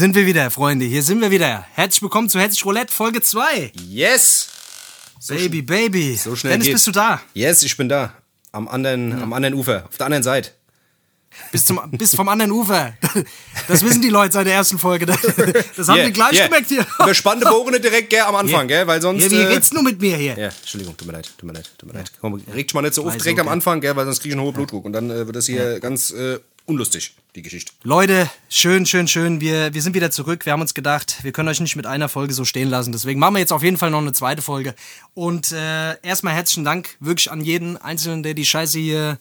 Sind wir wieder, Freunde, hier sind wir wieder. Herzlich willkommen zu Herzlich Roulette Folge 2. Yes! Baby, Baby. So schnell Dennis, geht's. bist du da? Yes, ich bin da. Am anderen, am anderen Ufer, auf der anderen Seite. Bis, zum, bis vom anderen Ufer. Das wissen die Leute seit der ersten Folge. Das, das haben Yeah, wir gleich yeah. gemerkt hier. Überspannte Bogen direkt gell, am Anfang, gell? Weil sonst. Ja, wie äh, redst du mit mir hier? ja, Entschuldigung, tut mir leid, tut mir leid, tut mir leid. Komm, regt dich mal nicht so Weiß, direkt am okay. Anfang, gell? Weil sonst krieg ich einen hohen Blutdruck. Und dann äh, wird das hier ganz äh, unlustig, die Geschichte. Leute, schön, schön, schön. Wir, wir sind wieder zurück. Wir haben uns gedacht, wir können euch nicht mit einer Folge so stehen lassen. Deswegen machen wir jetzt auf jeden Fall noch eine zweite Folge. Und äh, erstmal herzlichen Dank wirklich an jeden Einzelnen, der die Scheiße hier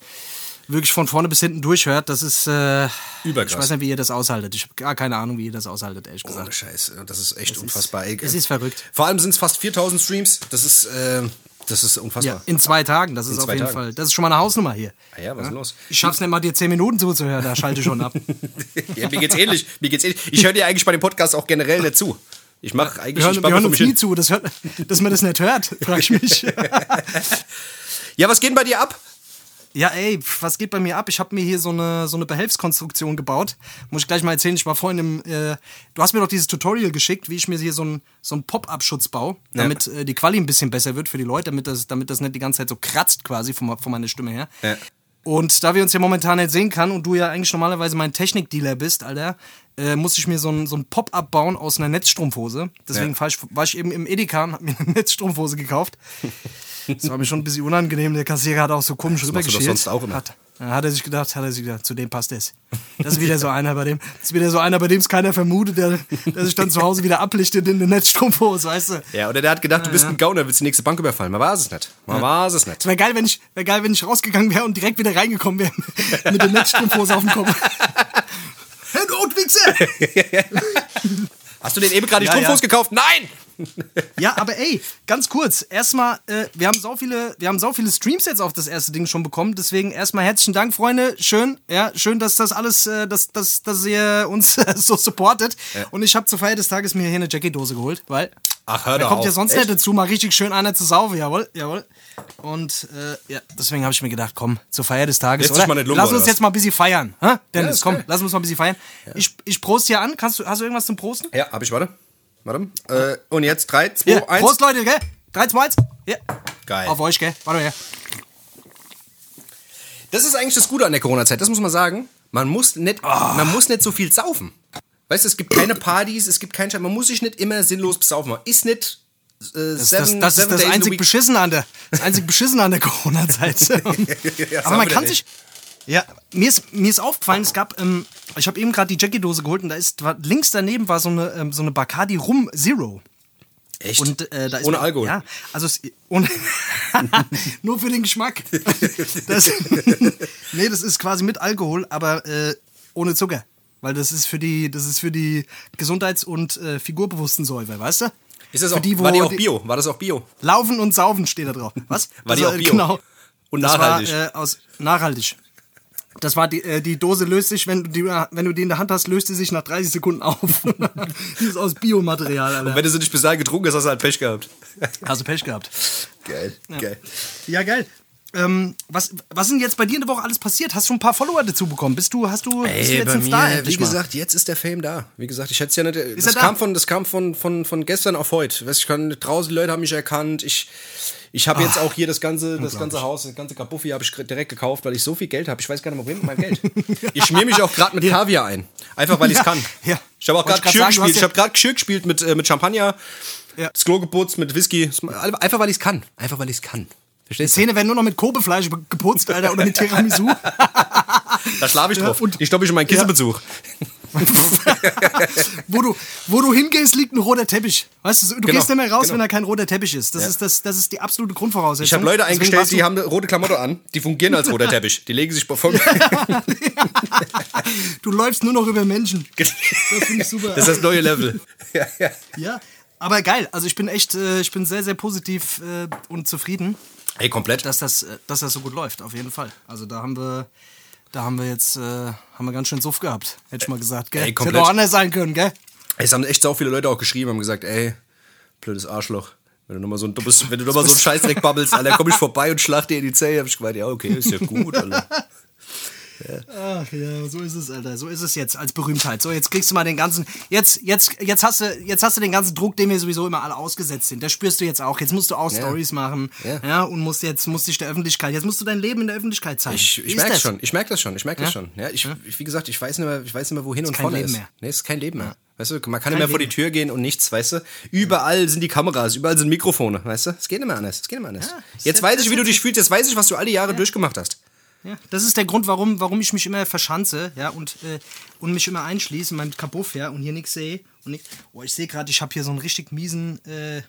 wirklich von vorne bis hinten durchhört. Das ist. Äh, Überkrass. Ich weiß nicht, wie ihr das aushaltet. Ich habe gar keine Ahnung, wie ihr das aushaltet, ehrlich gesagt. Ohne Scheiß, das ist echt unfassbar. ey. es ist verrückt. Vor allem sind es fast 4000 Streams. Das ist, äh, das ist unfassbar. Ja, in zwei Tagen, das ist auf jeden Tagen. Fall. Das ist schon mal eine Hausnummer hier. Ah ja, was ist denn los? Ich schaff's nicht mal, dir zehn Minuten zuzuhören, da schalte ich schon ab. Ja, mir geht's ähnlich. Mir geht's ähnlich. Ich höre dir eigentlich bei dem Podcast auch generell nicht zu. Ich mache eigentlich Wir hören, ich wir hören uns nie zu, das hört, dass man das nicht hört, frag ich mich. Ja, was geht denn bei dir ab? Ja, ey, was geht bei mir ab? Ich habe mir hier so eine, so eine Behelfskonstruktion gebaut. Muss ich gleich mal erzählen. Ich war vorhin im. Äh, du hast mir doch dieses Tutorial geschickt, wie ich mir hier so einen so einen Pop-Up-Schutz baue, damit äh, die Quali ein bisschen besser wird für die Leute, damit das, damit das nicht die ganze Zeit so kratzt quasi von, von meiner Stimme her. Ja. Und da wir uns ja momentan nicht sehen kann und du ja eigentlich normalerweise mein Technikdealer bist, Alter, äh, muss ich mir so ein, so ein Pop-Up bauen aus einer Netzstrumpfhose. Deswegen Ja. war, ich, war ich eben im Edeka und hab mir eine Netzstrumpfhose gekauft. Das war mir schon ein bisschen unangenehm. Der Kassierer hat auch so komisch rübergeschielt. sonst auch immer. Hat, dann hat er sich gedacht, hat er sich gedacht, zu dem passt es. Das ist wieder so einer, bei dem, das ist wieder so einer, bei dem es keiner vermutet, der, der sich dann zu Hause wieder ablichtet in eine Netzstrumpfhose, weißt du. Ja, oder der hat gedacht, du bist ein Gauner, willst die nächste Bank überfallen. Man war es nicht. Man war es nicht. Wäre geil, wenn ich, wär geil, wenn ich rausgegangen wäre und direkt wieder reingekommen wäre mit der Netzstrumpfhose auf dem Kopf. Du Wichser! Hast du den eben gerade die Ja, Strumpfhose ja. gekauft? Nein! Ja, aber ey, ganz kurz. Erstmal, äh, wir haben so viele, wir haben so viele Streams jetzt auf das erste Ding schon bekommen. Deswegen erstmal herzlichen Dank, Freunde. Schön, ja, schön, dass das alles, äh, dass, dass, dass ihr uns äh, so supportet. Und ich habe zur Feier des Tages mir hier eine Jackie-Dose geholt, weil Ach, hör da kommt auf. ja sonst Echt? nicht dazu, mal richtig schön einer zu saufen, jawohl, jawohl. Und äh, ja, deswegen habe ich mir gedacht, komm, zur Feier des Tages, oder? mal nicht lumpen, Lass uns jetzt mal ein bisschen feiern, hä? Dennis, ist komm, geil. lass uns mal ein bisschen feiern. Ich, ich prost hier an. Kannst du, hast du irgendwas zum Prosten? Ja, hab ich, warte. Warte. Äh, und jetzt 3, 2, Hier, 1. Prost, Leute, gell? 3, 2, 1. Ja. Geil. Auf euch, gell? Warte her. Das ist eigentlich das Gute an der Corona-Zeit, das muss man sagen. Man muss nicht, Ah. man muss nicht so viel saufen. Weißt du, es gibt keine Partys, es gibt keinen Schein. Man muss sich nicht immer sinnlos besaufen. Man ist nicht äh, Das, das, das ist das einzig Beschissene an der, das einzig Beschissene an der Corona-Zeit. Aber man kann sich. Ja, mir ist, mir ist aufgefallen, es gab, ähm, ich habe eben gerade die Jackie-Dose geholt und da ist, war, links daneben war so eine, ähm, so eine Bacardi Rum Zero. Echt? Und, äh, Ohne mir- Alkohol. Ja, also es, ohne, nur für den Geschmack. Das, nee, das ist quasi mit Alkohol, aber äh, ohne Zucker. Weil das ist für die, das ist für die Gesundheits- und äh, figurbewussten Säufer, weißt du? Ist das auch, die, war die auch Bio? War das auch Bio? Laufen und saufen steht da drauf. Was? War die Das auch Bio? Genau. Und Das nachhaltig? War, äh, aus, nachhaltig. Das war die, äh, die Dose löst sich, wenn du, die, wenn du die in der Hand hast, löst sie sich nach 30 Sekunden auf. die ist aus Biomaterial, Alter. Wenn du sie nicht bis dahin getrunken hast, hast du halt Pech gehabt. Hast du Pech gehabt. Geil, geil. Ja, geil. Ähm, was, was ist denn jetzt bei dir in der Woche alles passiert? Hast du ein paar Follower dazu bekommen? Bist du, hast du, bist du Ey, jetzt bei mir, Star wie mal? gesagt, jetzt ist der Fame da. Wie gesagt, ich hätte es ja nicht. das er da? kam von, das kam von, von, von gestern auf heute. Weißt, ich kann, draußen Leute haben mich erkannt. Ich, ich habe jetzt auch hier das ganze, das ganze Haus, das ganze Kabuffi habe ich direkt gekauft, weil ich so viel Geld habe. Ich weiß gar nicht mehr, wohin mit meinem Geld. Ich schmier mich auch gerade mit Kaviar ein. Einfach weil ich es Ja, kann. ja. Ich habe auch gerade Geschirr gespielt. Ich ja- habe gerade Geschirr gespielt mit, äh, mit Champagner. Ja. Das Klo geputzt mit Whisky. Einfach weil ich es kann. Einfach weil ich es kann. Die Verstehst du? Zähne werden nur noch mit Kobefleisch geputzt, Alter, oder mit Tiramisu. Da schlafe ich Ja, drauf. und- die stoppe ich in meinen Kissenbezug. wo, du, wo du hingehst, liegt ein roter Teppich. Weißt du, du Genau, gehst nicht mehr raus, genau. wenn da kein roter Teppich ist. Das, ist, das, das ist die absolute Grundvoraussetzung. Ich habe Leute eingestellt, die haben eine rote Klamotte an, die fungieren als roter Teppich. Die legen sich vor Du läufst nur noch über Menschen. Das finde ich super. Das ist das neue Level. Ja, ja. ja, aber geil. Also ich bin echt, äh, ich bin sehr, sehr positiv äh, und zufrieden, Ey, komplett. dass das, äh, dass das so gut läuft, auf jeden Fall. Also da haben wir, da haben wir jetzt, äh, haben wir ganz schön Suff gehabt, hätte ich mal gesagt, gell? Ey, komplett. hätte auch anders sein können, gell? Es haben echt so viele Leute auch geschrieben, haben gesagt, ey, blödes Arschloch. Wenn du nochmal so ein dummes, wenn du noch mal so einen Scheißdreck babbelst, Alter, komm ich vorbei und schlag dir in die Zelle. Hab ich gemeint, ja, okay, ist ja gut, Alter. Ach ja, so ist es, Alter. So ist es jetzt als Berühmtheit. So, jetzt kriegst du mal den ganzen. Jetzt, jetzt, jetzt hast du, jetzt hast du den ganzen Druck, dem wir sowieso immer alle ausgesetzt sind. Das spürst du jetzt auch. Jetzt musst du auch Stories machen. Ja. Ja. und musst jetzt, musst dich der Öffentlichkeit, jetzt musst du dein Leben in der Öffentlichkeit zeigen. Ich, ich merke das? schon, ich merke das schon, ich merke das Ja? schon. Ja, ich, wie gesagt, ich weiß nicht mehr, ich weiß nicht mehr, wohin und vorne Leben ist. mehr. Nee, es ist kein Leben mehr. Weißt du, man kann Kein nicht mehr vor die. Tür gehen und nichts, weißt du? Überall sind die Kameras, überall sind Mikrofone, weißt du? Es geht nicht mehr anders, es geht nicht mehr anders. Ja, jetzt weiß ich, wie du dich fühlst, jetzt weiß ich, was du alle Jahre durchgemacht hast. Ja, das ist der Grund, warum, warum ich mich immer verschanze, ja, und, äh, und mich immer einschließe in meinem Kabuff, ja, und hier nichts sehe. Und oh, ich sehe gerade, ich habe hier so einen richtig miesen äh,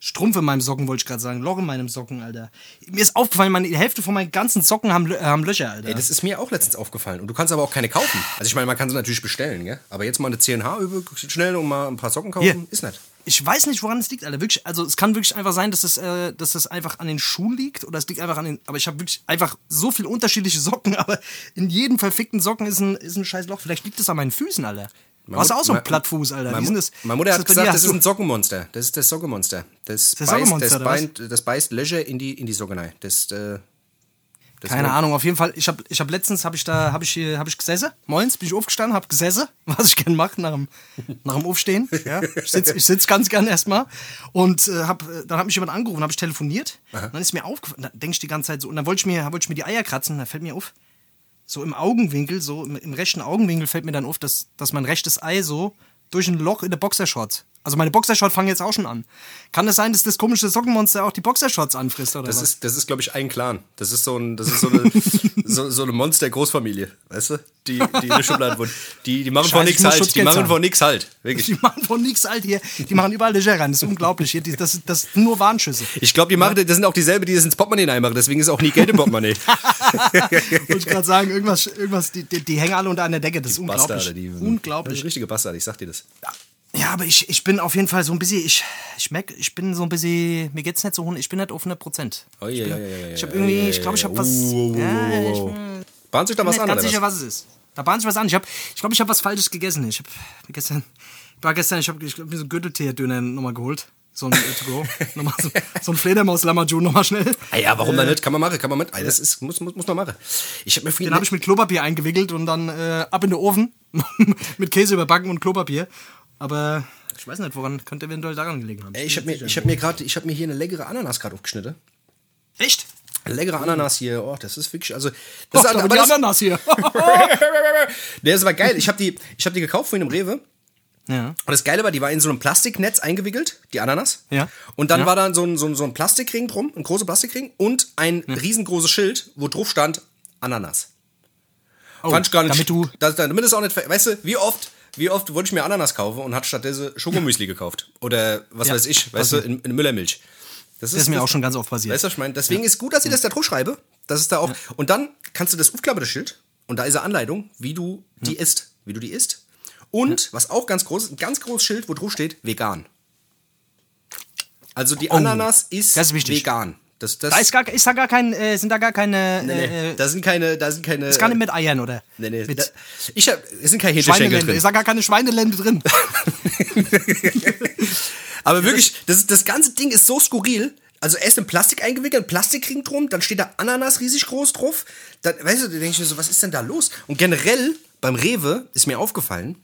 Strumpf in meinem Socken, wollte ich gerade sagen. Loch in meinem Socken, Alter. Mir ist aufgefallen, meine, die Hälfte von meinen ganzen Socken haben, äh, haben Löcher, Alter. Ey, das ist mir auch letztens aufgefallen. Und du kannst aber auch keine kaufen. Also ich meine, man kann sie natürlich bestellen, gell? Aber jetzt mal eine CNH über schnell und mal ein paar Socken kaufen, Hier. ist nicht. Ich weiß nicht, woran es liegt, Alter. Wirklich, also es kann wirklich einfach sein, dass es, äh, dass es einfach an den Schuhen liegt oder es liegt einfach an den. Aber ich habe wirklich einfach so viel unterschiedliche Socken, aber in jedem verfickten Socken ist ein, ist ein scheiß Loch. Vielleicht liegt es an meinen Füßen, Alter. Du hast auch so einen Plattfuß, Alter. Meine, das? meine Mutter hat das gesagt, das ist ein Sockenmonster. Das ist das Sockenmonster. Das, Der beißt, Sockenmonster, das, beißt, das beißt Löcher in die, in die Socken rein. Das, äh, das Keine Ahnung, auf jeden Fall. Ich habe ich hab letztens hab ich da hab ich hier hab ich gesessen. Moins bin ich aufgestanden, habe gesessen, was ich gern mache nach dem, nach dem Aufstehen. Ja. Ich sitz, ich sitz ganz gern erstmal und äh, hab, äh, dann hat mich jemand angerufen, habe ich telefoniert. Dann ist mir aufgefallen, da denke ich die ganze Zeit so und dann wollte ich mir wollte ich mir die Eier kratzen, da fällt mir auf, so im Augenwinkel, so im, im rechten Augenwinkel fällt mir dann auf, dass, dass mein rechtes Ei so durch ein Loch in der Boxershorts. Also meine Boxershorts fangen jetzt auch schon an. Kann es sein, dass das komische Sockenmonster auch die Boxershorts anfrisst oder Das was? ist, das ist glaube ich, ein Clan. Das ist so, ein, das ist so eine, so, so eine Monster-Großfamilie, weißt du? Die, die in der Schublade wohnt. Die, die machen Scheiße, von ich nichts halt. Die machen von nichts halt. Wirklich. Die machen von nix alt hier. Die machen überall Löcher rein. Das ist unglaublich. Hier, die, das, das sind nur Warnschüsse. Ich glaube, die machen, das sind auch dieselbe, die das ins Portemonnaie reinmachen. Deswegen ist auch nie Geld im Portemonnaie. Wollte ich gerade sagen, irgendwas, irgendwas die, die, die hängen alle unter einer Decke. Das ist unglaublich. Bastarde, die, unglaublich. Richtige Bastard, ich sag dir das. Ja, aber ich, ich bin auf jeden Fall so ein bisschen, ich, ich merke, ich bin so ein bisschen, mir geht's nicht so hundert, ich bin nicht auf 100 Prozent. Oh, ich ja, bin- ja, ja, ja, ich habe ja, irgendwie, ja, ich glaube, ich ja, habe was, oh, oh, ja, ich bin Bahnt sich da bin was nicht an, ganz oder sicher, was? was es ist. Da bahnt sich was an. Ich, hab, ich glaube, ich habe was Falsches gegessen. Ich habe gestern, ich war gestern, ich habe ich hab mir so einen Gürtelteer-Döner nochmal geholt. So ein äh, to go. nochmal so, so ein Fledermaus-Lamajun nochmal schnell. Ah ja, warum dann nicht? Kann man machen, kann man mit. Ey, Das ist, muss, muss, muss man machen. Ich habe mir. Den habe ich mit Klopapier eingewickelt und dann äh, ab in den Ofen mit Käse überbacken und Klopapier. Aber ich weiß nicht, woran könnte eventuell daran gelegen haben. Ey, ich habe mir, ich hab mir gerade, ich habe mir hier eine leckere Ananas gerade aufgeschnitten. Echt? Leckere Ananas hier. Oh, das ist wirklich, also. Oh, Das da ist, aber die Ananas hier. Nee, das war geil. Ich habe die, ich habe die gekauft vorhin im Rewe. ja. Und das Geile war, die war in so einem Plastiknetz eingewickelt, die Ananas. Ja. Und dann Ja. war da so ein, so, ein, so ein Plastikring drum, ein großer Plastikring und ein riesengroßes Schild, wo drauf stand Ananas. Fand ich gar nicht. Oh, damit du- das, damit es auch nicht. Weißt du, wie oft, wie oft wollte ich mir Ananas kaufen und hat stattdessen Schokomüsli gekauft? Oder was Ja, weiß ich, weißt du, in, in Müllermilch. Das Das ist mir auch schon ganz oft passiert. Weißt du, was ich meine? Deswegen ist gut, dass ich das da drauf schreibe. Das ist da auch. Und dann kannst du das aufklappen, das Schild. Und da ist eine Anleitung, wie du die isst. Wie du die isst. Und, was auch ganz groß ist, ein ganz großes Schild, wo drauf steht, vegan. Also die Ananas ist, Oh, das ist wichtig. vegan. Das, das, Da ist, gar, ist da gar kein, äh, sind da gar keine. nee, Äh, nee, da sind keine, da sind keine. ist gar nicht mit Eiern, oder? Nee, nee, mit da, ich hab, es sind keine Hähnchenschenkel drin. Ist da gar keine Schweinelende drin. Aber wirklich, das, das ganze Ding ist so skurril. Also erst in Plastik eingewickelt, ein Plastikring drum, dann steht da Ananas riesig groß drauf. Dann, weißt du, da denke ich mir so, was ist denn da los? Und generell beim Rewe ist mir aufgefallen,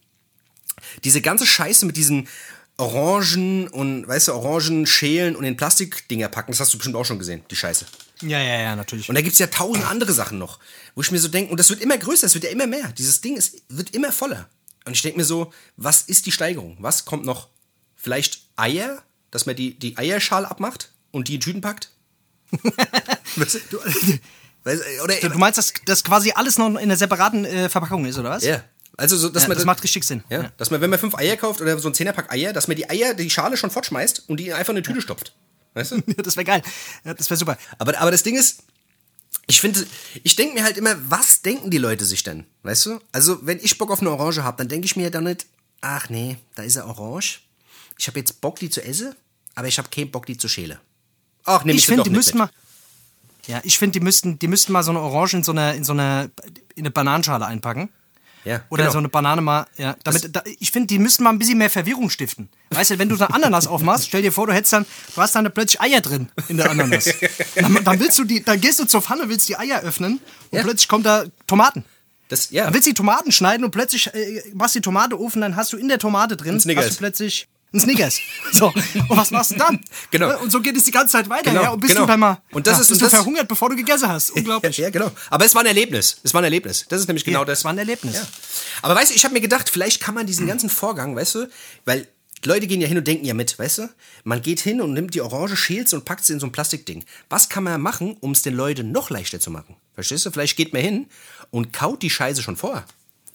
diese ganze Scheiße mit diesen Orangen und, weißt du, Orangen schälen und in Plastikdinger packen, das hast du bestimmt auch schon gesehen, die Scheiße. ja, ja, ja, natürlich. Und da gibt's ja tausend andere Sachen noch, wo ich mir so denke, und das wird immer größer, es wird ja immer mehr. Dieses Ding ist, wird immer voller. Und ich denke mir so, was ist die Steigerung? Was kommt noch? Vielleicht Eier, dass man die, die Eierschale abmacht und die in Tüten packt? du? Oder, Du meinst, dass das quasi alles noch in einer separaten äh, Verpackung ist, oder was? ja. Also, so, dass Ja, man das macht richtig Sinn. Ja, Ja. dass man, wenn man fünf Eier kauft oder so ein Zehnerpack Eier, dass man die Eier, die Schale schon fortschmeißt und die einfach in eine Tüte stopft. Weißt du? Das wäre geil. Ja, das wäre super. Aber, aber das Ding ist, ich finde, ich denke mir halt immer, was denken die Leute sich denn? Weißt du? Also, wenn ich Bock auf eine Orange habe, dann denke ich mir dann nicht, ach nee, da ist eine Orange. Ich habe jetzt Bock, die zu essen, aber ich habe keinen Bock, die zu schälen. Ach, nehme ich, Ich doch die nicht müssten mit. mal. Ja, ich finde, die müssten, die müssten mal so eine Orange in so eine, in so eine, in eine Bananenschale einpacken. Ja, Oder genau. so eine Banane mal, ja. Damit, da, ich finde, die müssten mal ein bisschen mehr Verwirrung stiften. Weißt du, wenn du da Ananas aufmachst, stell dir vor, du hättest dann, du hast dann plötzlich Eier drin in der Ananas. Dann, dann willst du die, dann gehst du zur Pfanne, willst die Eier öffnen und Ja. plötzlich kommt da Tomaten. Das, ja. Dann willst du die Tomaten schneiden und plötzlich äh, machst die Tomate offen, dann hast du in der Tomate drin, hast du plötzlich ein Snickers. So, und was machst du dann? Genau. Und so geht es die ganze Zeit weiter, Genau, ja, und bist genau. du mal, Und das ja, ist- bist und du das- verhungert, bevor du gegessen hast. Unglaublich. Ja, genau. Aber es war ein Erlebnis. Es war ein Erlebnis. Das ist nämlich genau Ja, das. es war ein Erlebnis. Ja. Aber weißt du, ich habe mir gedacht, vielleicht kann man diesen ganzen Vorgang, weißt du, weil Leute gehen ja hin und denken ja mit, weißt du? Man geht hin und nimmt die Orange, schält sie und packt sie in so ein Plastikding. Was kann man machen, um es den Leuten noch leichter zu machen? Verstehst du? Vielleicht geht man hin und kaut die Scheiße schon vor.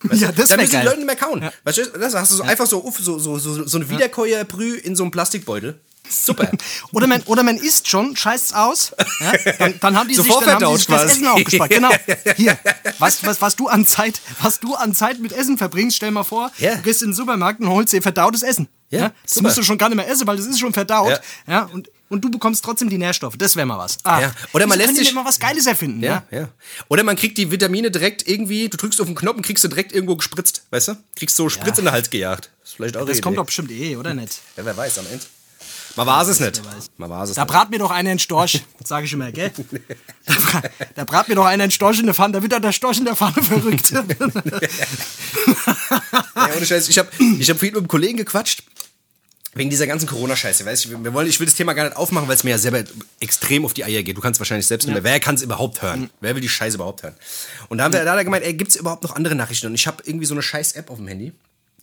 Weißt Ja, das Dann müssen die. Leute nicht mehr kauen. Verstehst du? Das hast du so einfach so, so, so, so, so eine Wiederkäuerbrühe in so einem Plastikbeutel. Super. Oder man, oder man isst schon, scheißt's aus, ja, dann, dann haben die So sich, dann haben die sich das. Essen aufgespart. Genau. Hier, was, was, was, du an Zeit, was du an Zeit mit Essen verbringst, stell mal vor, Ja. du gehst in den Supermarkt und holst dir verdautes Essen. Ja, Das super. musst du schon gar nicht mehr essen, weil das ist schon verdaut. Ja. Ja. und, und du bekommst trotzdem die Nährstoffe. Das wäre mal was. Ah, Ja. Oder man lässt sich- mal was Geiles erfinden. Ja, Ja. ja. Oder man kriegt die Vitamine direkt irgendwie, du drückst auf den Knopf und kriegst sie direkt irgendwo gespritzt, weißt du? Kriegst so Spritz in den Hals gejagt. Das ist vielleicht auch Das kommt Idee. doch bestimmt eh, oder nicht? Ja, wer weiß am Ende. Man war es nicht. weiß. Man war es Da nicht. brat mir doch einer einen Storch, sage ich immer, gell? Da, bra da brat mir doch einer einen Storch in der Pfanne, da wird dann der Storch in der Pfanne verrückt. Ja, ohne Scheiß. Ich habe ich hab vorhin mit einem Kollegen gequatscht. Wegen dieser ganzen Corona-Scheiße. Weißt du, wir wollen, ich will das Thema gar nicht aufmachen, weil es mir ja selber extrem auf die Eier geht. Du kannst wahrscheinlich selbst nicht mehr. Wer kann es überhaupt hören? Wer will die Scheiße überhaupt hören? Und da, haben wir, da hat er gemeint, ey, gibt es überhaupt noch andere Nachrichten? Und ich habe irgendwie so eine scheiß App auf dem Handy.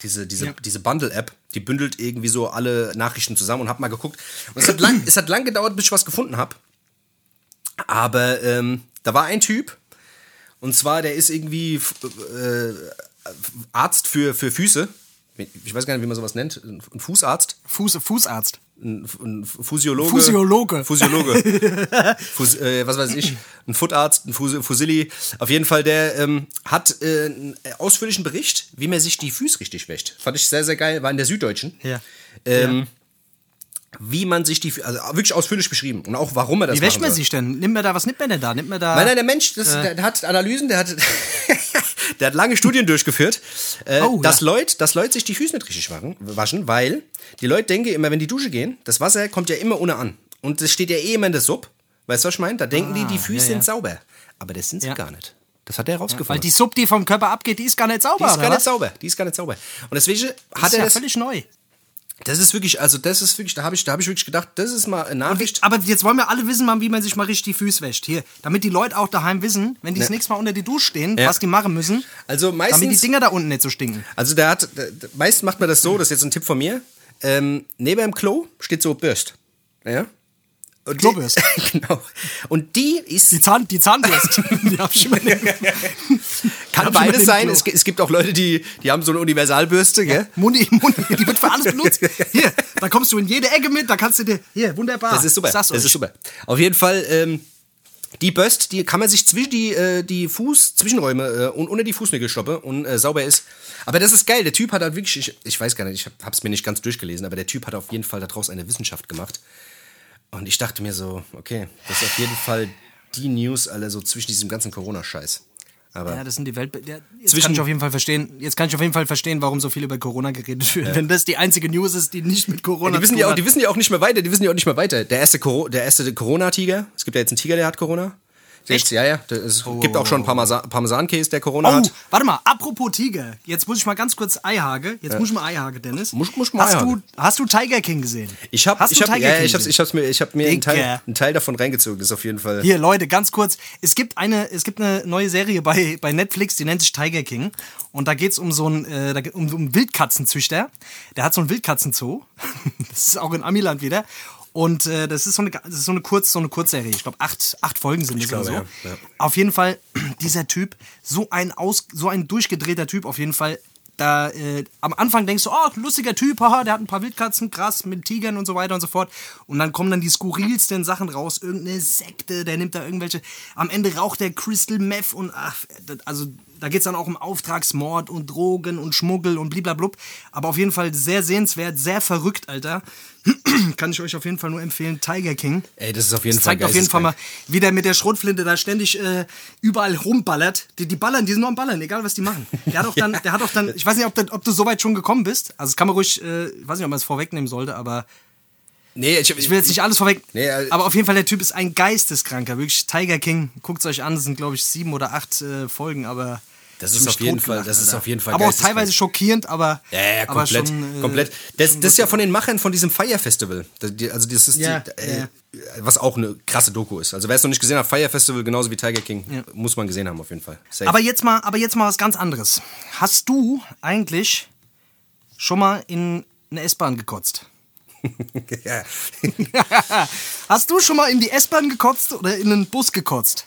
Diese, diese, diese Bundle-App, die bündelt irgendwie so alle Nachrichten zusammen und hab mal geguckt. Und es hat lang, es hat lang gedauert, bis ich was gefunden habe. Aber ähm, da war ein Typ, und zwar, der ist irgendwie äh, Arzt für, für Füße. Ich weiß gar nicht, wie man sowas nennt. Ein Fußarzt. Fuß, Fußarzt. Ein, ein Physiologe. Physiologe. Physiologe. Fus, äh, was weiß ich. Ein Footarzt, ein Fus, Fusilli. Auf jeden Fall, der ähm, hat äh, einen ausführlichen Bericht, wie man sich die Füße richtig wäscht. Fand ich sehr, sehr geil. War in der Süddeutschen. Ja. Ähm, Wie man sich die Füße, also wirklich ausführlich beschrieben. Und auch warum er das Wie wäscht man sich denn? Nimmt man da, was nimmt man denn da? Nimmt man da. Nein, nein, der Mensch, das, der, der hat Analysen, der hat, der hat lange Studien durchgeführt, äh, Oh, dass, ja. Leute, dass Leute sich die Füße nicht richtig waschen, weil die Leute denken immer, wenn die Dusche gehen, das Wasser kommt ja immer ohne an. Und das steht ja eh immer in der Sub. Weißt du, was ich meine? Da denken die, die Füße Ah, ja, ja. sind sauber. Aber das sind sie Ja. gar nicht. Das hat er Weil herausgefunden. die Sub, die vom Körper abgeht, die ist gar nicht sauber. die ist gar nicht sauber. Die ist gar nicht sauber. Und deswegen Das hat ist er ja das. völlig neu. Das ist wirklich, also das ist wirklich, da habe ich, da habe ich wirklich gedacht, das ist mal eine Nachricht. Aber jetzt wollen wir alle wissen, mal, wie man sich mal richtig die Füße wäscht. Hier, damit die Leute auch daheim wissen, wenn die das Ja. nächste Mal unter die Dusche stehen, Ja. was die machen müssen, Also damit die meistens, Dinger da unten nicht so stinken. also der hat, der, der, meist macht man das so, das ist jetzt ein Tipp von mir. Ähm, neben dem Klo steht so Bürst. Ja? Und die- Klobürst. genau. Und die ist, Die, Zahn, die Zahnbürste. die hab ich immer kann beides sein. Es, es gibt auch Leute, die, die haben so eine Universalbürste, gell? Mundi, Mundi, die wird für alles benutzt. Hier, da kommst du in jede Ecke mit, da kannst du dir. Hier, wunderbar. Das ist super. Das euch. ist super. Auf jeden Fall, ähm, die Bürst, die kann man sich zwischen die, äh, die Fuß, Zwischenräume äh, und unter die Fußnägel stoppen und äh, sauber ist. Aber das ist geil. Der Typ hat halt wirklich, ich, ich weiß gar nicht, ich hab, hab's mir nicht ganz durchgelesen, aber der Typ hat auf jeden Fall daraus eine Wissenschaft gemacht. Und ich dachte mir so, okay, das ist auf jeden Fall die News alle so zwischen diesem ganzen Corona-Scheiß. Aber Ja, das sind die Welt. Ja, jetzt Zwischen- kann ich auf jeden Fall verstehen. Jetzt kann ich auf jeden Fall verstehen, warum so viel über Corona geredet wird. Wenn das die einzige News ist, die nicht mit Corona die wissen ja auch, die wissen ja auch nicht mehr weiter. Die wissen ja auch nicht mehr weiter. Der erste, Coro- der erste Corona-Tiger. Es gibt ja jetzt einen Tiger, der hat Corona. Jetzt, ja, ja. Es gibt auch schon Parmesan- Parmesan-Käse, der Corona Oh, hat. warte mal, apropos Tiger. Jetzt muss ich mal ganz kurz Eihage. Jetzt muss ich mal Eihage, Dennis. Muss- muss mal hast, Eihage. du, hast du Tiger King gesehen? Ich habe ich hab, Tiger ja, King ich hab's, ich hab's mir, ich hab mir einen Teil, einen Teil davon reingezogen. Das ist auf jeden Fall. Hier, Leute, ganz kurz. Es gibt eine, es gibt eine neue Serie bei, bei Netflix, die nennt sich Tiger King. Und da geht's um so einen, äh, geht- um, um einen Wildkatzenzüchter. Der hat so einen Wildkatzenzoo. das ist auch in Amiland wieder. Und äh, das ist so eine, das ist so eine, Kurz, so eine Kurzserie. Ich glaube, acht, acht Folgen sind es oder so. ja, ja. Auf jeden Fall, dieser Typ, so ein, aus, so ein durchgedrehter Typ, auf jeden Fall. Da, äh, am Anfang denkst du, oh, lustiger Typ, haha, der hat ein paar Wildkatzen, krass, mit Tigern und so weiter und so fort. Und dann kommen dann die skurrilsten Sachen raus, irgendeine Sekte, der nimmt da irgendwelche, am Ende raucht der Crystal Meth und ach, also da geht's dann auch um Auftragsmord und Drogen und Schmuggel und bliblablub. Aber auf jeden Fall sehr sehenswert, sehr verrückt, Alter. Kann ich euch auf jeden Fall nur empfehlen, Tiger King. Ey, das ist auf jeden Das Fall zeigt auf jeden Fall mal, wie der mit der Schrotflinte da ständig äh, überall rumballert. Die, die ballern, die sind nur am Ballern, egal was die machen. Der hat auch dann, der hat auch dann, ich weiß nicht, ob, der, ob du so weit schon gekommen bist. Also das kann man ruhig, äh, ich weiß nicht, ob man es vorwegnehmen sollte, aber Nee, ich, ich will jetzt nicht alles vorweg. Nee, äh, aber auf jeden Fall, der Typ ist ein Geisteskranker. Wirklich, Tiger King. Guckt es euch an, das sind, glaube ich, sieben oder acht äh, Folgen, aber. Das ist auf jeden Fall- das ist auf jeden Fall Aber auch teilweise schockierend, aber. Ja, ja, komplett. schon, äh, komplett. Das, das ist ja von den Machern von diesem Fire Festival. Also das ist Ja, die, äh, was auch eine krasse Doku ist. Also wer es noch nicht gesehen hat, Fire Festival genauso wie Tiger King, muss man gesehen haben auf jeden Fall. Safe. Aber jetzt mal, aber jetzt mal was ganz anderes. Hast du eigentlich schon mal in eine S-Bahn gekotzt? ja. Hast du schon mal in die S-Bahn gekotzt oder in einen Bus gekotzt?